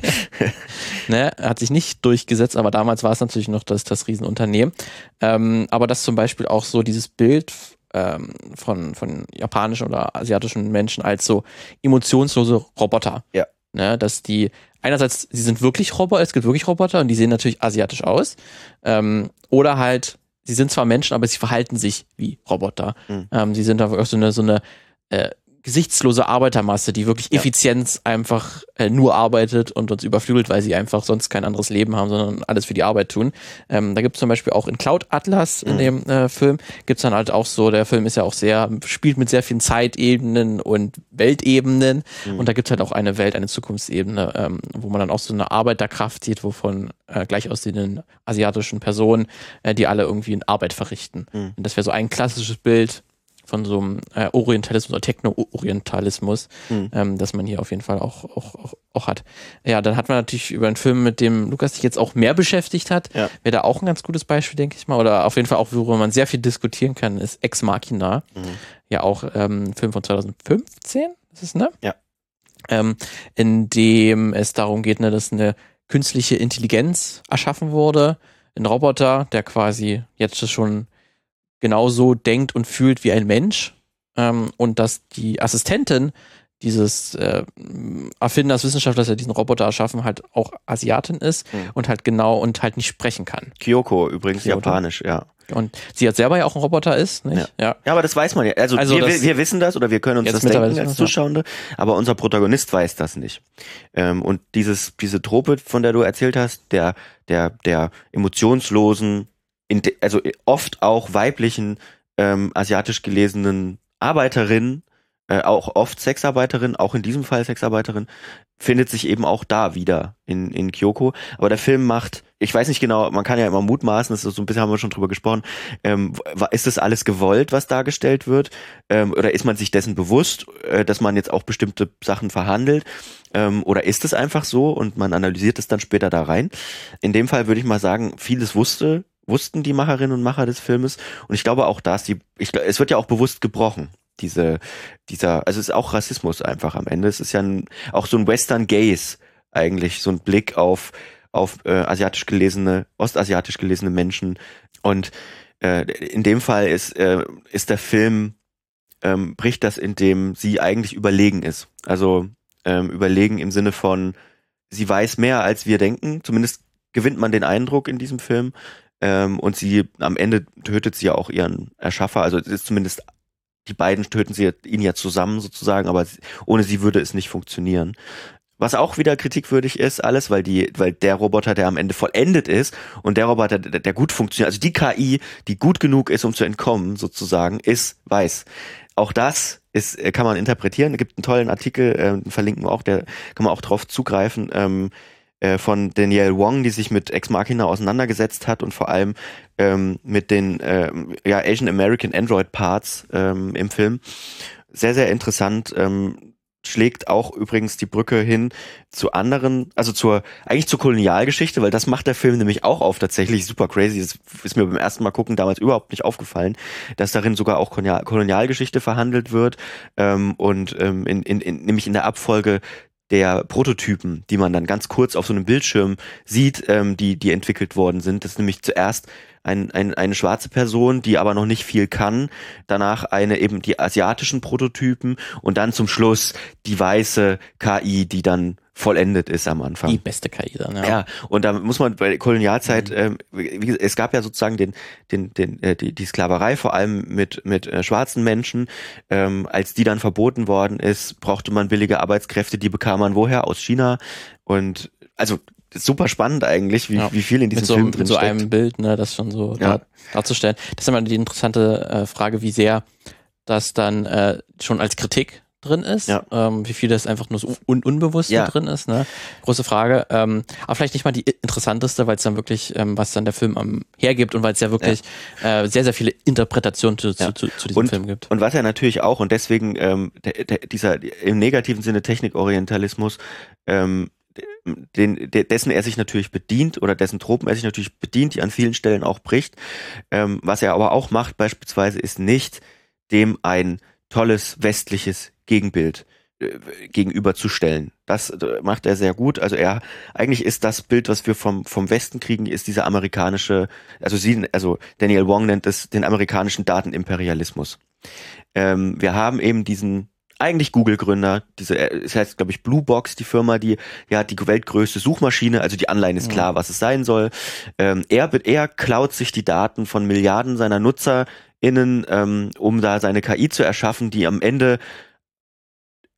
ne, hat sich nicht durchgesetzt, aber damals war es natürlich noch das, das Riesenunternehmen. Ähm, aber das zum Beispiel auch so dieses Bild ähm, von, von japanischen oder asiatischen Menschen als so emotionslose Roboter. Ja. Ne, dass die einerseits, sie sind wirklich Roboter, es gibt wirklich Roboter und die sehen natürlich asiatisch aus. Ähm, oder halt, sie sind zwar Menschen, aber sie verhalten sich wie Roboter. Mhm. Ähm, sie sind einfach so eine, so eine äh, gesichtslose Arbeitermasse, die wirklich ja. Effizienz einfach äh, nur arbeitet und uns überflügelt, weil sie einfach sonst kein anderes Leben haben, sondern alles für die Arbeit tun. Ähm, da gibt es zum Beispiel auch in Cloud Atlas in mhm. dem äh, Film, gibt es dann halt auch so, der Film ist ja auch sehr, spielt mit sehr vielen Zeitebenen und Weltebenen mhm. und da gibt es halt auch eine Welt, eine Zukunftsebene, ähm, wo man dann auch so eine Arbeiterkraft sieht, wovon äh, gleich aussehenden asiatischen Personen, äh, die alle irgendwie in Arbeit verrichten. Mhm. Und das wäre so ein klassisches Bild von so einem äh, Orientalismus oder Techno-Orientalismus, mhm. ähm, dass man hier auf jeden Fall auch, auch, auch, auch hat. Ja, dann hat man natürlich über einen Film, mit dem Lukas sich jetzt auch mehr beschäftigt hat, ja. wäre da auch ein ganz gutes Beispiel, denke ich mal. Oder auf jeden Fall auch, worüber man sehr viel diskutieren kann, ist Ex Machina. Mhm. Ja, auch ähm, Film von 2015, ist es, ne? Ja. Ähm, in dem es darum geht, ne, dass eine künstliche Intelligenz erschaffen wurde, ein Roboter, der quasi jetzt schon genauso denkt und fühlt wie ein Mensch ähm, und dass die Assistentin dieses äh, Erfinders, Wissenschaftlers, der diesen Roboter erschaffen, halt auch Asiatin ist mhm. und halt genau und halt nicht sprechen kann. Kyoko übrigens Kyoto. japanisch, ja. Und sie hat selber ja auch ein Roboter ist, nicht? Ja. ja. ja aber das weiß man ja. Also, also wir, wir, wissen das oder wir können uns das denken als Zuschauende, aber unser Protagonist weiß das nicht. Ähm, und dieses, diese Trope, von der du erzählt hast, der, der, der emotionslosen, de, also oft auch weiblichen, ähm, asiatisch gelesenen Arbeiterinnen, äh, auch oft Sexarbeiterin, auch in diesem Fall Sexarbeiterin, findet sich eben auch da wieder in, in Kyoko. Aber der Film macht, ich weiß nicht genau, man kann ja immer mutmaßen, das ist so ein bisschen haben wir schon drüber gesprochen, ähm, ist das alles gewollt, was dargestellt wird? Ähm, oder ist man sich dessen bewusst, äh, dass man jetzt auch bestimmte Sachen verhandelt? Ähm, oder ist es einfach so und man analysiert es dann später da rein? In dem Fall würde ich mal sagen, vieles wusste wussten die Macherinnen und Macher des Filmes. Und ich glaube auch, dass die, ich, es wird ja auch bewusst gebrochen. Diese, dieser, also es ist auch Rassismus einfach am Ende. Es ist ja ein, auch so ein Western Gaze eigentlich, so ein Blick auf, auf äh, asiatisch gelesene, ostasiatisch gelesene Menschen. Und äh, in dem Fall ist, äh, ist der Film, ähm, bricht das, indem sie eigentlich überlegen ist. Also ähm, überlegen im Sinne von, sie weiß mehr als wir denken, zumindest gewinnt man den Eindruck in diesem Film. Ähm, und sie am Ende tötet sie ja auch ihren Erschaffer. Also es ist zumindest die beiden töten sie ihn ja zusammen sozusagen, aber ohne sie würde es nicht funktionieren. Was auch wieder kritikwürdig ist, alles, weil die, weil der Roboter, der am Ende vollendet ist und der Roboter, der, der gut funktioniert, also die KI, die gut genug ist, um zu entkommen, sozusagen, ist weiß. Auch das ist, kann man interpretieren. Es gibt einen tollen Artikel, äh, verlinken wir auch, der kann man auch drauf zugreifen. Ähm, äh, von Danielle Wong, die sich mit Ex Machina auseinandergesetzt hat und vor allem ähm, mit den äh, ja, Asian American Android Parts ähm, im Film. Sehr, sehr interessant. Ähm, schlägt auch übrigens die Brücke hin zu anderen, also zur, eigentlich zur Kolonialgeschichte, weil das macht der Film nämlich auch auf, tatsächlich super crazy. Das ist mir beim ersten Mal gucken damals überhaupt nicht aufgefallen, dass darin sogar auch Kolonialgeschichte verhandelt wird ähm, und ähm, in, in, in, nämlich in der Abfolge der Prototypen, die man dann ganz kurz auf so einem Bildschirm sieht, ähm, die, die entwickelt worden sind. Das ist nämlich zuerst ein, ein, eine schwarze Person, die aber noch nicht viel kann. Danach eine eben die asiatischen Prototypen und dann zum Schluss die weiße KI, die dann vollendet ist am Anfang. Die beste KI dann, ja. Ja, und da muss man bei der Kolonialzeit, mhm. ähm, es gab ja sozusagen den, den, den, äh, die, die Sklaverei, vor allem mit, mit äh, schwarzen Menschen. Ähm, als die dann verboten worden ist, brauchte man billige Arbeitskräfte, die bekam man woher? Aus China. Und also super spannend eigentlich, wie, ja. wie viel in diesem mit so, Film drin mit so einem Bild, ne, das schon so ja. dar darzustellen. Das ist immer die interessante äh, Frage, wie sehr das dann äh, schon als Kritik drin ist, Ja. ähm, wie viel das einfach nur so un unbewusst Ja. drin ist, ne? Große Frage. Ähm, aber vielleicht nicht mal die interessanteste, weil es dann wirklich, ähm, was dann der Film am hergibt und weil es ja wirklich äh, sehr, sehr viele Interpretationen zu, Ja. zu, zu, zu diesem Und- Film gibt. Und was er natürlich auch, und deswegen ähm, der, der, dieser im negativen Sinne Technikorientalismus, ähm, den, de- dessen er sich natürlich bedient oder dessen Tropen er sich natürlich bedient, die an vielen Stellen auch bricht. Ähm, was er aber auch macht beispielsweise ist nicht dem ein tolles westliches Gegenbild äh, gegenüberzustellen. Das äh, macht er sehr gut. Also er eigentlich ist das Bild, was wir vom vom Westen kriegen, ist dieser amerikanische, also sie, also Daniel Wong nennt es den amerikanischen Datenimperialismus. Ähm, wir haben eben diesen eigentlich Google-Gründer, diese, äh, es heißt, glaube ich, Blue Box, die Firma, die, hat die weltgrößte Suchmaschine, also die Anleihen ist klar, was es sein soll. Ähm, er, er klaut sich die Daten von Milliarden seiner NutzerInnen, ähm, um da seine KI zu erschaffen, die am Ende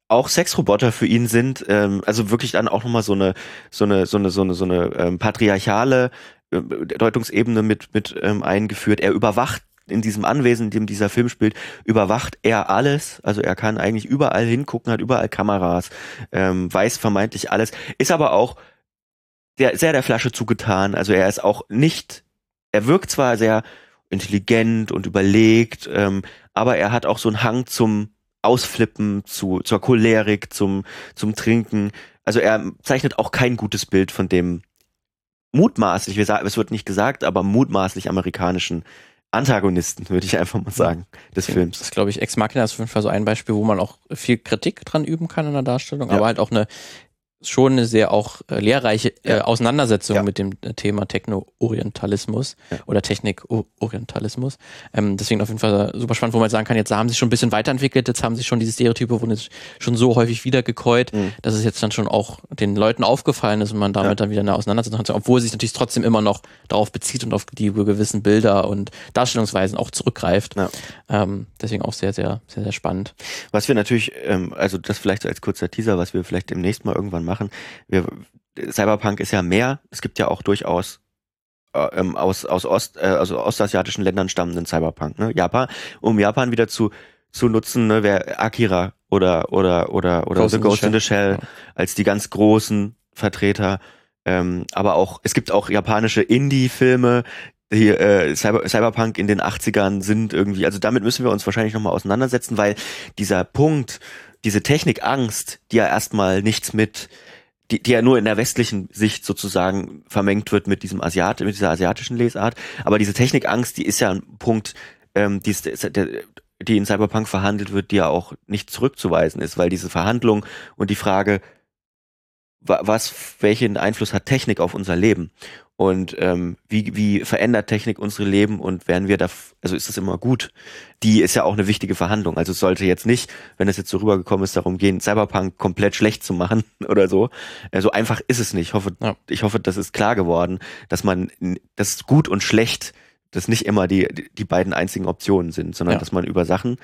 auch Sexroboter für ihn sind, ähm, also wirklich dann auch nochmal so eine, so eine, so eine, so eine, so eine ähm, patriarchale äh, Deutungsebene mit, mit ähm, eingeführt. Er überwacht in diesem Anwesen, in dem dieser Film spielt, überwacht er alles. Also er kann eigentlich überall hingucken, hat überall Kameras, ähm, weiß vermeintlich alles, ist aber auch der, sehr der Flasche zugetan. Also er ist auch nicht, er wirkt zwar sehr intelligent und überlegt, ähm, aber er hat auch so einen Hang zum Ausflippen, zu, zur Cholerik, zum, zum Trinken. Also er zeichnet auch kein gutes Bild von dem mutmaßlich, wir sagen, es wird nicht gesagt, aber mutmaßlich amerikanischen Antagonisten, würde ich einfach mal sagen, des Das Films. ist, glaube ich, Ex Machina ist auf jeden Fall so ein Beispiel, wo man auch viel Kritik dran üben kann in der Darstellung, Ja. aber halt auch eine schon eine sehr auch äh, lehrreiche äh. Auseinandersetzung Ja. mit dem äh, Thema Techno-Orientalismus Ja. oder Technik-Orientalismus. Ähm, deswegen auf jeden Fall super spannend, wo man sagen kann, jetzt haben sie sich schon ein bisschen weiterentwickelt, jetzt haben sie schon diese Stereotype, wurden jetzt schon so häufig wiedergekäut, Mhm. dass es jetzt dann schon auch den Leuten aufgefallen ist und man damit Ja. dann wieder eine Auseinandersetzung hat, obwohl sich natürlich trotzdem immer noch darauf bezieht und auf die gewissen Bilder und Darstellungsweisen auch zurückgreift. Ähm, deswegen auch sehr, sehr, sehr, sehr spannend. Was wir natürlich, ähm, also das vielleicht so als kurzer Teaser, was wir vielleicht demnächst mal irgendwann machen. Wir, Cyberpunk ist ja mehr. Es gibt ja auch durchaus äh, ähm, aus aus Ost, äh, also ostasiatischen Ländern stammenden Cyberpunk. Ne? Japan, um Japan wieder zu zu nutzen, ne, wäre Akira oder oder oder oder Ghost The in the Ghost in the Shell. Shell als die ganz großen Vertreter. Ähm, aber auch es gibt auch japanische Indie-Filme, die äh, Cyber, Cyberpunk in den 80ern sind irgendwie, also damit müssen wir uns wahrscheinlich nochmal auseinandersetzen, weil dieser Punkt, diese Technikangst, die ja erstmal nichts mit, die, die ja nur in der westlichen Sicht sozusagen vermengt wird mit diesem Asiat, mit dieser asiatischen Lesart, aber diese Technikangst, die ist ja ein Punkt, ähm, die, ist, der, die in Cyberpunk verhandelt wird, die ja auch nicht zurückzuweisen ist, weil diese Verhandlung und die Frage, was, welchen Einfluss hat Technik auf unser Leben? Und ähm, wie, wie verändert Technik unsere Leben und werden wir da, also ist das immer gut? Die ist ja auch eine wichtige Verhandlung. Also es sollte jetzt nicht, wenn es jetzt so rübergekommen ist, darum gehen, Cyberpunk komplett schlecht zu machen oder so. Äh, So einfach ist es nicht. Ich hoffe, Ja. ich hoffe, das ist klar geworden, dass man, dass gut und schlecht, das nicht immer die, die- die beiden einzigen Optionen sind, sondern Ja. dass man über Sachen,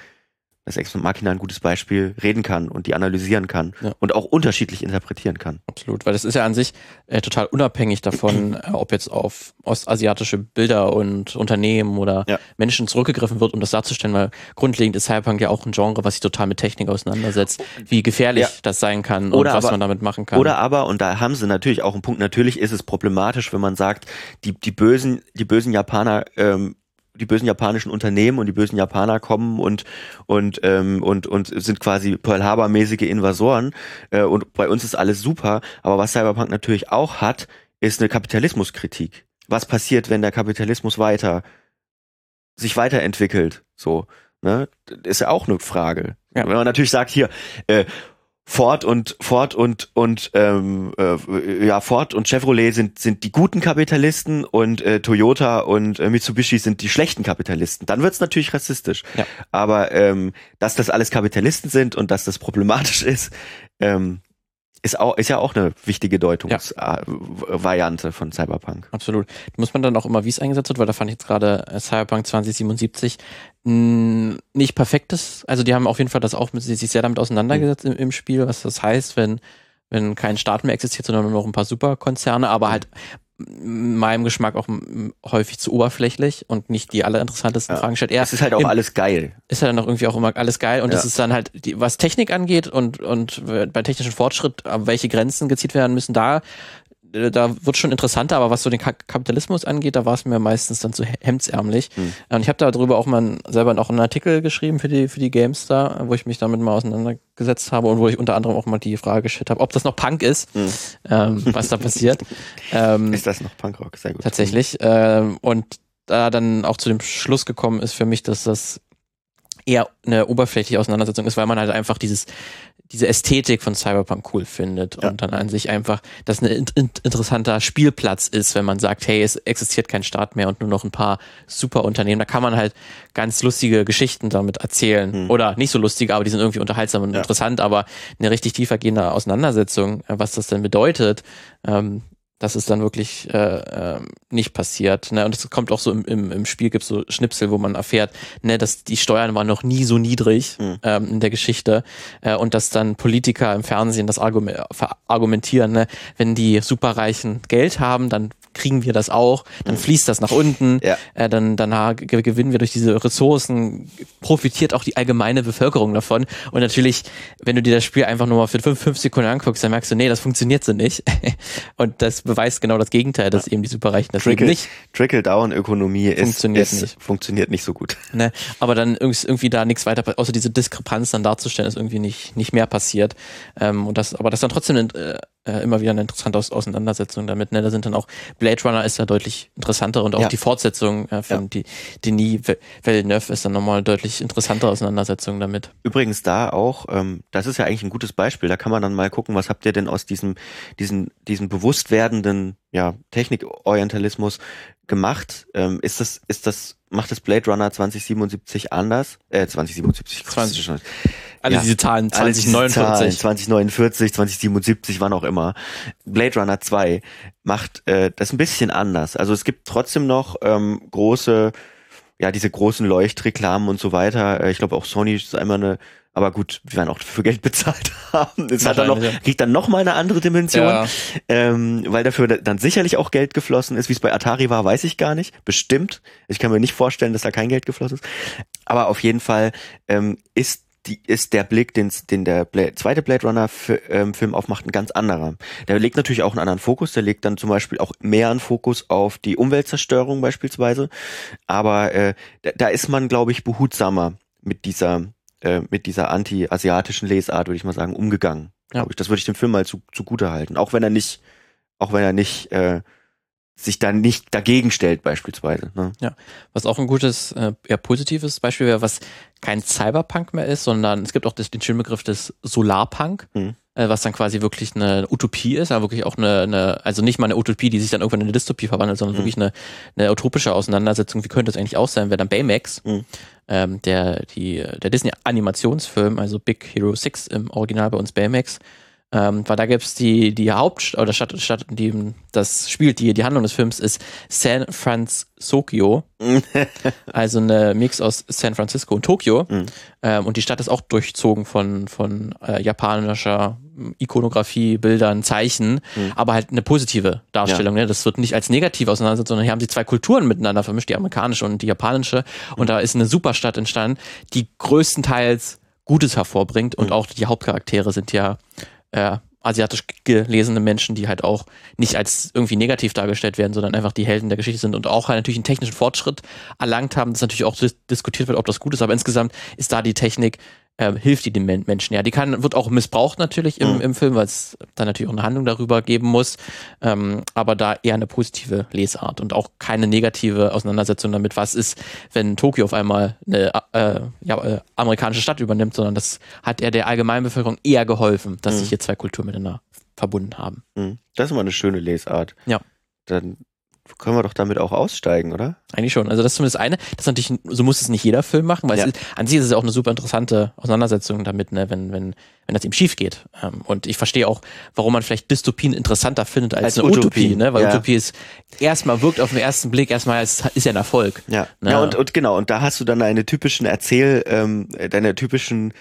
das Ex Machina ein gutes Beispiel, reden kann und die analysieren kann Ja. und auch unterschiedlich interpretieren kann. Absolut, weil das ist ja an sich äh, total unabhängig davon, äh, ob jetzt auf ostasiatische Bilder und Unternehmen oder Ja. Menschen zurückgegriffen wird, um das darzustellen, weil grundlegend ist Cyberpunk ja auch ein Genre, was sich total mit Technik auseinandersetzt, wie gefährlich Ja. das sein kann Oder und was aber- man damit machen kann. Oder aber, und da haben sie natürlich auch einen Punkt, natürlich ist es problematisch, wenn man sagt, die, die bösen, die bösen Japaner, ähm, die bösen japanischen Unternehmen und die bösen Japaner kommen und und ähm, und und sind quasi Pearl Harbor mäßige Invasoren äh, und bei uns ist alles super, aber was Cyberpunk natürlich auch hat, ist eine Kapitalismuskritik. Was passiert, wenn der Kapitalismus weiter sich weiterentwickelt, so, ne? Das ist ja auch eine Frage. Ja. Wenn man natürlich sagt hier äh, Ford und Ford und und ähm, äh, ja Ford und Chevrolet sind sind die guten Kapitalisten und äh, Toyota und äh, Mitsubishi sind die schlechten Kapitalisten. Dann wird's natürlich rassistisch. Ja. Aber ähm, dass das alles Kapitalisten sind und dass das problematisch ist, ähm, ist auch ist ja auch eine wichtige Deutungsvariante von Cyberpunk. Absolut. Da muss man dann auch immer, wie es eingesetzt wird, weil da fand ich jetzt gerade äh, Cyberpunk 2077 mh, nicht perfektes. Also die haben auf jeden Fall das auch mit, sich sehr damit auseinandergesetzt im, im Spiel, was das heißt, wenn, wenn kein Staat mehr existiert, sondern nur noch ein paar Superkonzerne, aber halt meinem Geschmack auch häufig zu oberflächlich und nicht die allerinteressantesten ja. Fragen stellt. Er es ist halt auch im, alles geil. Ist halt dann auch irgendwie auch immer alles geil und ja. das ist dann halt, die, was Technik angeht und, und bei technischem Fortschritt, welche Grenzen gezielt werden müssen, da äh, da wird schon interessanter, aber was so den Kapitalismus angeht, da war es mir meistens dann zu hemdsärmlich. Hm. Und ich habe darüber auch mal selber noch einen Artikel geschrieben für die, für die GameStar, wo ich mich damit mal auseinandergesetzt habe und wo ich unter anderem auch mal die Frage gestellt habe, ob das noch Punk ist, hm. ähm, was da passiert. ähm, ist das noch Punkrock? Sehr gut. Tatsächlich. Ähm, und da dann auch zu dem Schluss gekommen ist für mich, dass das eher eine oberflächliche Auseinandersetzung ist, weil man halt einfach dieses diese Ästhetik von Cyberpunk cool findet ja. und dann an sich einfach, dass ein in, in, interessanter Spielplatz ist, wenn man sagt, hey, es existiert kein Staat mehr und nur noch ein paar super Unternehmen. Da kann man halt ganz lustige Geschichten damit erzählen. Hm. Oder nicht so lustige, aber die sind irgendwie unterhaltsam und ja. interessant, aber eine richtig tiefergehende Auseinandersetzung, äh, was das denn bedeutet, ähm, dass es dann wirklich äh, äh, nicht passiert. Ne? Und es kommt auch so im, im, im Spiel, gibt so Schnipsel, wo man erfährt, ne, dass die Steuern waren noch nie so niedrig mhm. ähm, in der Geschichte äh, und dass dann Politiker im Fernsehen das argumentieren, ne? wenn die Superreichen Geld haben, dann kriegen wir das auch, dann mhm. fließt das nach unten, ja. äh, dann, dann gewinnen wir durch diese Ressourcen, profitiert auch die allgemeine Bevölkerung davon. Und natürlich, wenn du dir das Spiel einfach nur mal für fünf, fünf Sekunden anguckst, dann merkst du, nee, das funktioniert so nicht. und das beweist genau das Gegenteil, dass ja. eben die Superreichen das Trickle, nicht. Trickle-Down-Ökonomie funktioniert, ist, nicht. funktioniert nicht so gut. Ne? Aber dann irgendwie da nichts weiter, außer diese Diskrepanz dann darzustellen, ist irgendwie nicht, nicht mehr passiert. Ähm, und das, aber das dann trotzdem äh, äh, immer wieder eine interessante Aus Auseinandersetzung damit. Ne? Da sind dann auch Blade Runner ist ja deutlich interessanter und auch ja. die Fortsetzung äh, von ja. die Denis Villeneuve ist dann nochmal deutlich interessantere Auseinandersetzung damit. Übrigens da auch, ähm, das ist ja eigentlich ein gutes Beispiel. Da kann man dann mal gucken, was habt ihr denn aus diesem diesen diesen bewusst werdenden ja Technikorientalismus gemacht? Ähm, ist das ist das macht das Blade Runner 2077 anders? Äh 2077 20 alle ja, diese Zahlen, 2049. 2049, 2077, wann auch immer. Blade Runner 2 macht äh, das ein bisschen anders. Also es gibt trotzdem noch ähm, große, ja, diese großen Leuchtreklamen und so weiter. Äh, ich glaube auch Sony ist einmal eine aber gut, wir werden auch für Geld bezahlt haben. Es hat dann noch, kriegt dann noch mal eine andere Dimension, ja. ähm, weil dafür dann sicherlich auch Geld geflossen ist. Wie es bei Atari war, weiß ich gar nicht. Bestimmt. Ich kann mir nicht vorstellen, dass da kein Geld geflossen ist. Aber auf jeden Fall ähm, ist die ist der Blick, den, den der Blade, zweite Blade Runner ähm, Film aufmacht, ein ganz anderer. Der legt natürlich auch einen anderen Fokus, der legt dann zum Beispiel auch mehr einen Fokus auf die Umweltzerstörung beispielsweise. Aber äh, da, da ist man, glaube ich, behutsamer mit dieser, äh, mit dieser anti-asiatischen Lesart, würde ich mal sagen, umgegangen. Ja. Ich. Das würde ich dem Film mal zu, zugute halten. Auch wenn er nicht, auch wenn er nicht äh, sich dann nicht dagegen stellt beispielsweise. Ne? Ja, was auch ein gutes, äh, eher positives Beispiel wäre, was kein Cyberpunk mehr ist, sondern es gibt auch das, den schönen Begriff des Solarpunk, mhm. äh, was dann quasi wirklich eine Utopie ist, aber wirklich auch eine, eine, also nicht mal eine Utopie, die sich dann irgendwann in eine Dystopie verwandelt, sondern mhm. wirklich eine, eine utopische Auseinandersetzung. Wie könnte das eigentlich auch sein, wäre dann Baymax, mhm. ähm, der, die, der Disney-Animationsfilm, also Big Hero 6 im Original bei uns Baymax, ähm, weil da gibt's die, die Haupt- oder Stadt, Stadt, die das spielt, die, die Handlung des Films ist San Francisco. also eine Mix aus San Francisco und Tokio. Mhm. Ähm, und die Stadt ist auch durchzogen von, von äh, japanischer Ikonografie, Bildern, Zeichen, mhm. aber halt eine positive Darstellung. Ja. Ne? Das wird nicht als negativ auseinandergesetzt, sondern hier haben sie zwei Kulturen miteinander vermischt, die amerikanische und die japanische. Und mhm. da ist eine Superstadt entstanden, die größtenteils Gutes hervorbringt und mhm. auch die Hauptcharaktere sind ja äh, asiatisch gelesene Menschen, die halt auch nicht als irgendwie negativ dargestellt werden, sondern einfach die Helden der Geschichte sind und auch halt natürlich einen technischen Fortschritt erlangt haben, das natürlich auch diskutiert wird, ob das gut ist, aber insgesamt ist da die Technik äh, hilft die den Menschen. Ja, die kann, wird auch missbraucht natürlich im, mhm. im Film, weil es da natürlich auch eine Handlung darüber geben muss. Ähm, aber da eher eine positive Lesart und auch keine negative Auseinandersetzung damit, was ist, wenn Tokio auf einmal eine äh, ja, äh, amerikanische Stadt übernimmt, sondern das hat er der Allgemeinbevölkerung eher geholfen, dass mhm. sich hier zwei Kulturen miteinander verbunden haben. Mhm. Das ist immer eine schöne Lesart. Ja. Dann können wir doch damit auch aussteigen, oder? Eigentlich schon. Also das ist zumindest eine. Das ist natürlich, so muss es nicht jeder Film machen, weil ja. ist, an sich ist es auch eine super interessante Auseinandersetzung damit, ne, wenn, wenn, wenn das ihm schief geht. Ähm, und ich verstehe auch, warum man vielleicht Dystopien interessanter findet als, als eine Utopie, Utopie ne? Weil ja. Utopie ist erstmal wirkt auf den ersten Blick erstmal ist, ist ja ein Erfolg. Ja. Ne? Ja, und, und genau, und da hast du dann deine typischen Erzähl, ähm, deine typischen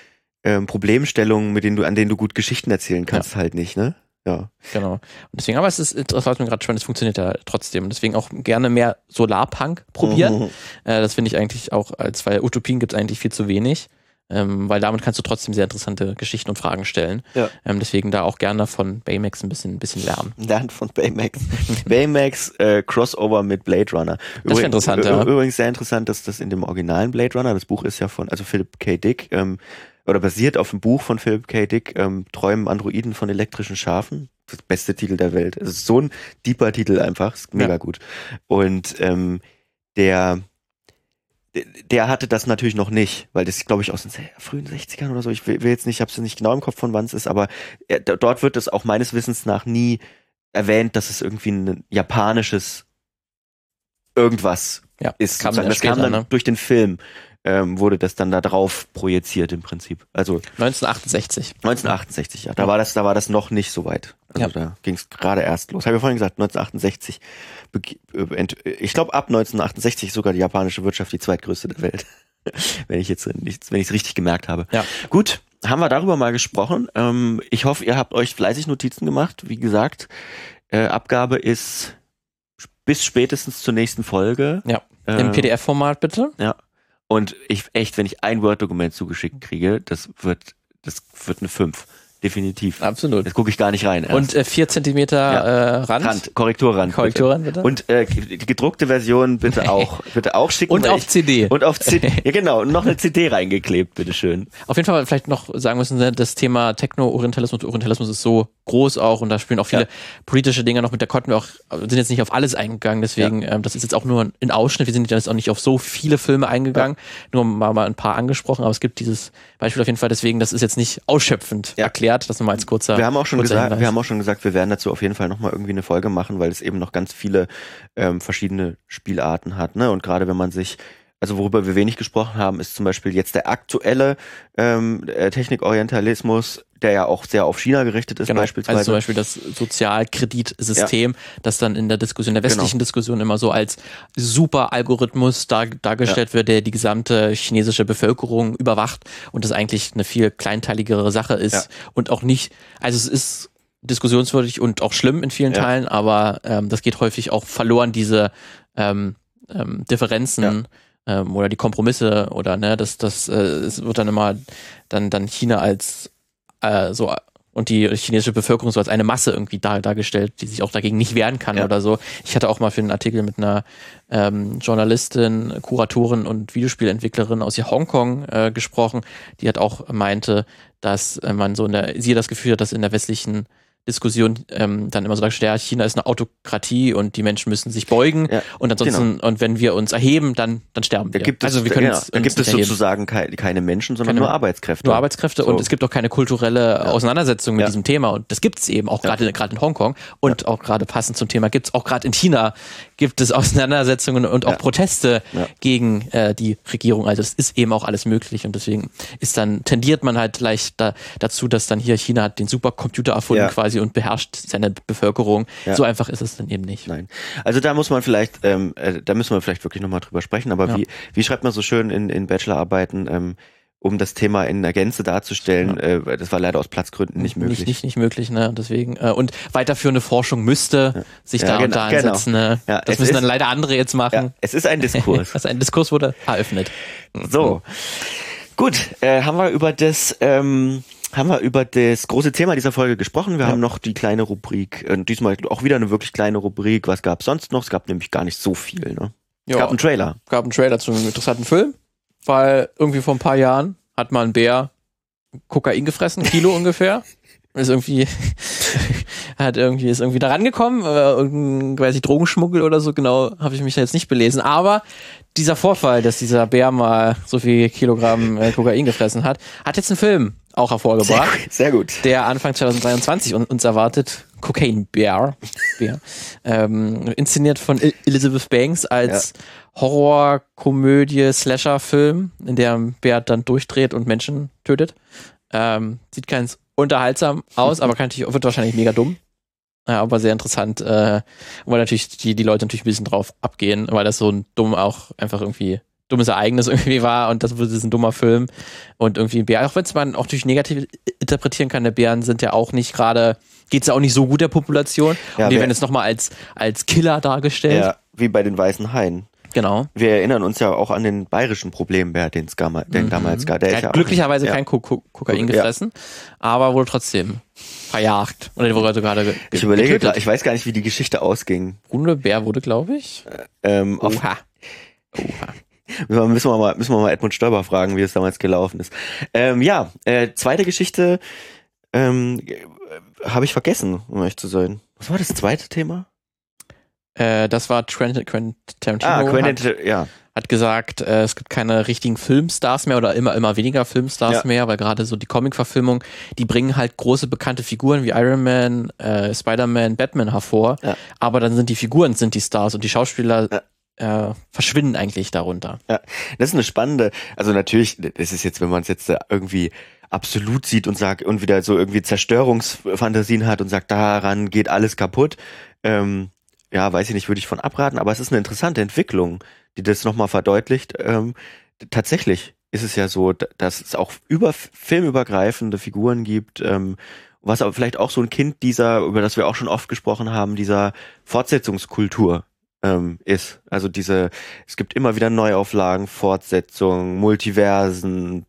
ähm, Problemstellungen, mit denen du, an denen du gut Geschichten erzählen kannst, ja. halt nicht, ne? Ja. Genau. Und deswegen, aber es ist, mir gerade schon, es funktioniert ja trotzdem. Deswegen auch gerne mehr Solarpunk probieren. Mhm. Äh, das finde ich eigentlich auch, als weil Utopien gibt es eigentlich viel zu wenig. Ähm, weil damit kannst du trotzdem sehr interessante Geschichten und Fragen stellen. Ja. Ähm, deswegen da auch gerne von Baymax ein bisschen, ein bisschen lernen. Lernt von Baymax. Baymax äh, Crossover mit Blade Runner. Das wär interessant, ja. Übrigens sehr interessant, dass das in dem originalen Blade Runner, das Buch ist ja von, also Philip K. Dick, ähm, oder basiert auf dem Buch von Philip K. Dick, ähm, Träumen Androiden von elektrischen Schafen. Das beste Titel der Welt. Es ist so ein deeper Titel einfach. Ist mega Ja. gut. Und ähm, der der hatte das natürlich noch nicht, weil das glaube ich aus den se- frühen 60ern oder so. Ich will, will jetzt nicht, ich habe es nicht genau im Kopf von wann es ist, aber er, d- dort wird es auch meines Wissens nach nie erwähnt, dass es irgendwie ein japanisches irgendwas Ja, ist. kam das kam später, dann ne? durch den Film, ähm, wurde das dann da drauf projiziert im Prinzip. Also 1968. 1968, ja. Da war das, da war das noch nicht so weit. Also Ja. da ging es gerade erst los. Habe ich vorhin gesagt, 1968. beg- äh, ent- Ich glaube ab 1968 ist sogar die japanische Wirtschaft die zweitgrößte der Welt. wenn ich jetzt nicht, wenn ich es richtig gemerkt habe. Ja. Gut, haben wir darüber mal gesprochen. Ähm, ich hoffe, ihr habt euch fleißig Notizen gemacht. Wie gesagt, äh, Abgabe ist bis spätestens zur nächsten Folge. Ja. Im Äh, PDF-Format bitte. Und ich echt, wenn ich ein Word-Dokument zugeschickt kriege, das wird, das wird eine 5. Definitiv. Absolut. Jetzt gucke ich gar nicht rein. erst. Und äh, 4 Zentimeter äh, Rand. Rand, Korrekturrand. Korrekturrand bitte. Und äh, die gedruckte Version bitte auch, bitte auch schicken. Und auf ich, CD. Und auf CD. ja genau, und noch eine CD reingeklebt, bitteschön. Auf jeden Fall vielleicht noch sagen müssen, ne, das Thema Techno-Orientalismus Orientalismus ist so groß auch und da spielen auch viele Ja. politische Dinge noch mit. Da konnten wir auch, sind jetzt nicht auf alles eingegangen, deswegen, ähm, das ist jetzt auch nur ein Ausschnitt. Wir sind jetzt auch nicht auf so viele Filme eingegangen, nur mal, mal ein paar angesprochen, aber es gibt dieses Beispiel auf jeden Fall, deswegen, das ist jetzt nicht ausschöpfend Ja. Erklärt, das nochmal als kurzer. Wir haben auch schon gesagt, Hinweis. wir haben auch schon gesagt, wir werden dazu auf jeden Fall nochmal irgendwie eine Folge machen, weil es eben noch ganz viele ähm, verschiedene Spielarten hat, ne? Und gerade wenn man sich also worüber wir wenig gesprochen haben, ist zum Beispiel jetzt der aktuelle ähm, äh, Technikorientalismus, der ja auch sehr auf China gerichtet ist Genau. beispielsweise. Also zum Beispiel das Sozialkreditsystem, das dann in der Diskussion, der westlichen Genau. Diskussion immer so als super Algorithmus dar, dargestellt wird, der die gesamte chinesische Bevölkerung überwacht und das eigentlich eine viel kleinteiligere Sache ist Ja. und auch nicht, also es ist diskussionswürdig und auch schlimm in vielen Ja. Teilen, aber ähm, das geht häufig auch verloren, diese ähm, ähm, Differenzen ähm, oder die Kompromisse oder ne, das, das äh, es wird dann immer dann, dann China als äh, so und die chinesische Bevölkerung so als eine Masse irgendwie dar, dargestellt, die sich auch dagegen nicht wehren kann Ja. oder so. Ich hatte auch mal für einen Artikel mit einer ähm, Journalistin, Kuratorin und Videospielentwicklerin aus Hongkong äh, gesprochen, die hat auch meinte, dass äh, man so in der, sie das Gefühl hat, dass in der westlichen Diskussion ähm, dann immer so dargestellt, ja, China ist eine Autokratie und die Menschen müssen sich beugen Ja, und ansonsten, und wenn wir uns erheben, dann, dann sterben Da wir. gibt es, also wir können genau, uns, da gibt es sozusagen keine, keine Menschen, sondern Keine- nur Arbeitskräfte. Nur Arbeitskräfte So. und es gibt auch keine kulturelle Auseinandersetzung mit Ja. diesem Thema und das gibt es eben auch Ja. gerade gerade in Hongkong und auch gerade passend zum Thema gibt es auch gerade in China gibt es Auseinandersetzungen und auch Ja. Proteste Ja. gegen äh, die Regierung. Also es ist eben auch alles möglich und deswegen ist dann tendiert man halt leicht da, dazu, dass dann hier China hat den Supercomputer erfunden Ja. Quasi und beherrscht seine Bevölkerung. Ja. So einfach ist es dann eben nicht. Nein. Also da muss man vielleicht, ähm, äh, da müssen wir vielleicht wirklich nochmal drüber sprechen, aber Ja. wie, wie schreibt man so schön in, in Bachelorarbeiten, ähm, um das Thema in der Gänze darzustellen, äh, das war leider aus Platzgründen nicht möglich. Nicht, nicht, nicht möglich, ne? Deswegen, äh, und weiterführende Forschung müsste sich Ja, da genau, und da genau. ansetzen. Ne? Ja, das müssen ist- dann leider andere jetzt machen. Ja, es ist ein Diskurs. Also ein Diskurs wurde eröffnet. So. Gut, äh, haben wir über das, ähm, haben wir über das große Thema dieser Folge gesprochen. Wir Ja. haben noch die kleine Rubrik, äh, diesmal auch wieder eine wirklich kleine Rubrik. Was gab sonst noch? Es gab nämlich gar nicht so viel. Ne? Es Ja, gab einen Trailer. gab einen Trailer zu einem interessanten Film, weil irgendwie vor ein paar Jahren hat mal ein Bär Kokain gefressen, Kilo ungefähr. Ist irgendwie, hat irgendwie, ist irgendwie da rangekommen, äh, irgendein, weiß ich, Drogenschmuggel oder so, genau, habe ich mich da jetzt nicht belesen. Aber dieser Vorfall, dass dieser Bär mal so viel Kilogramm äh, Kokain gefressen hat, hat jetzt einen Film auch hervorgebracht. Sehr gut. der Anfang 2023 un- uns erwartet. Cocaine Bear. Bear. Ähm, inszeniert von El- Elizabeth Banks als Horror, Komödie, Slasher-Film, in der Bär dann durchdreht und Menschen tötet. Ähm, sieht ganz unterhaltsam aus, aber kann natürlich, wird wahrscheinlich mega dumm. Ja, aber sehr interessant, äh, weil natürlich die, die Leute natürlich ein bisschen drauf abgehen, weil das so ein dumm auch einfach irgendwie dummes Ereignis irgendwie war und das ist ein dummer Film und irgendwie ein Bär, auch wenn es man auch durch negativ interpretieren kann, der Bären sind ja auch nicht gerade geht es ja auch nicht so gut der Population. Ja, und die wer- werden jetzt nochmal als, als Killer dargestellt. Ja, wie bei den weißen Haien. Genau. Wir erinnern uns ja auch an den bayerischen Problembär, den es den damals gab. Der Er ja hat auch- glücklicherweise ja. kein Ko Ko Kokain Ja. gefressen, aber wurde trotzdem verjagt. Oder wurde sogar ge Ich überlege, getötet. gerade, ich weiß gar nicht, wie die Geschichte ausging. Bruno Bär wurde, glaube ich. Ähm, auf, Oha. Oha. Müssen, wir mal, müssen wir mal Edmund Stoiber fragen, wie es damals gelaufen ist. Ähm, ja, äh, zweite Geschichte ähm, äh, habe ich vergessen, um ehrlich zu sein. Was war das zweite Thema? Äh, das war Quentin, Quentin Tarantino. Ah, hat, Quentin, ja. hat gesagt, äh, es gibt keine richtigen Filmstars mehr oder immer, immer weniger Filmstars Ja. mehr, weil gerade so die Comic-Verfilmung, die bringen halt große bekannte Figuren wie Iron Man, äh, Spider-Man, Batman hervor. Ja. Aber dann sind die Figuren sind die Stars und die Schauspieler äh, verschwinden eigentlich darunter. Das ist eine spannende, also natürlich, das ist jetzt, wenn man es jetzt irgendwie absolut sieht und sagt und wieder so irgendwie Zerstörungsfantasien hat und sagt, daran geht alles kaputt, ähm, ja, weiß ich nicht, würde ich von abraten, aber es ist eine interessante Entwicklung, die das nochmal verdeutlicht. Ähm, tatsächlich ist es ja so, dass es auch über filmübergreifende Figuren gibt, ähm, was aber vielleicht auch so ein Kind dieser, über das wir auch schon oft gesprochen haben, dieser Fortsetzungskultur ähm, ist. Also diese, es gibt immer wieder Neuauflagen, Fortsetzungen, Multiversen,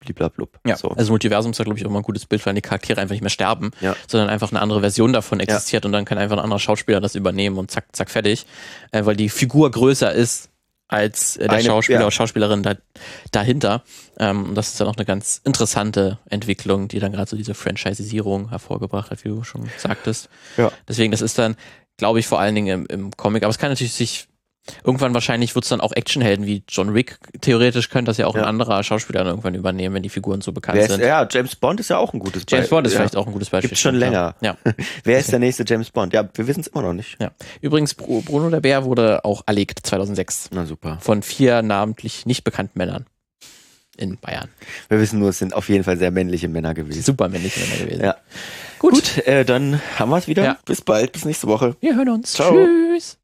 bliblablub. Ja, so. also Multiversum ist da, glaube ich, auch mal ein gutes Bild, weil die Charaktere einfach nicht mehr sterben, Ja. sondern einfach eine andere Version davon existiert und dann kann einfach ein anderer Schauspieler das übernehmen und zack, zack, fertig. Äh, weil die Figur größer ist als äh, der Eine- Schauspieler ja. oder Schauspielerin da, dahinter. Ähm, und das ist dann auch eine ganz interessante Entwicklung, die dann gerade so diese Franchisierung hervorgebracht hat, wie du schon sagtest. Ja. Deswegen, das ist dann, glaube ich, vor allen Dingen im, im Comic, aber es kann natürlich sich Irgendwann wahrscheinlich wird es dann auch Actionhelden wie John Wick. Theoretisch könnte das ja auch Ja. ein anderer Schauspieler dann irgendwann übernehmen, wenn die Figuren so bekannt ist, sind. ja, James Bond ist ja auch ein gutes James Bond ist ja. vielleicht auch ein gutes Beispiel. Gibt's schon länger. Ja. Wer ist der nächste James Bond? Ja, wir wissen es immer noch nicht. ja. Übrigens, Bru- Bruno der Bär wurde auch erlegt 2006 Na super. von vier namentlich nicht bekannten Männern in Bayern. Wir wissen nur, es sind auf jeden Fall sehr männliche Männer gewesen. Super männliche Männer gewesen. Ja. Gut, äh, dann haben wir es wieder. Ja. Bis bald, bis nächste Woche. Wir hören uns. Ciao. Tschüss.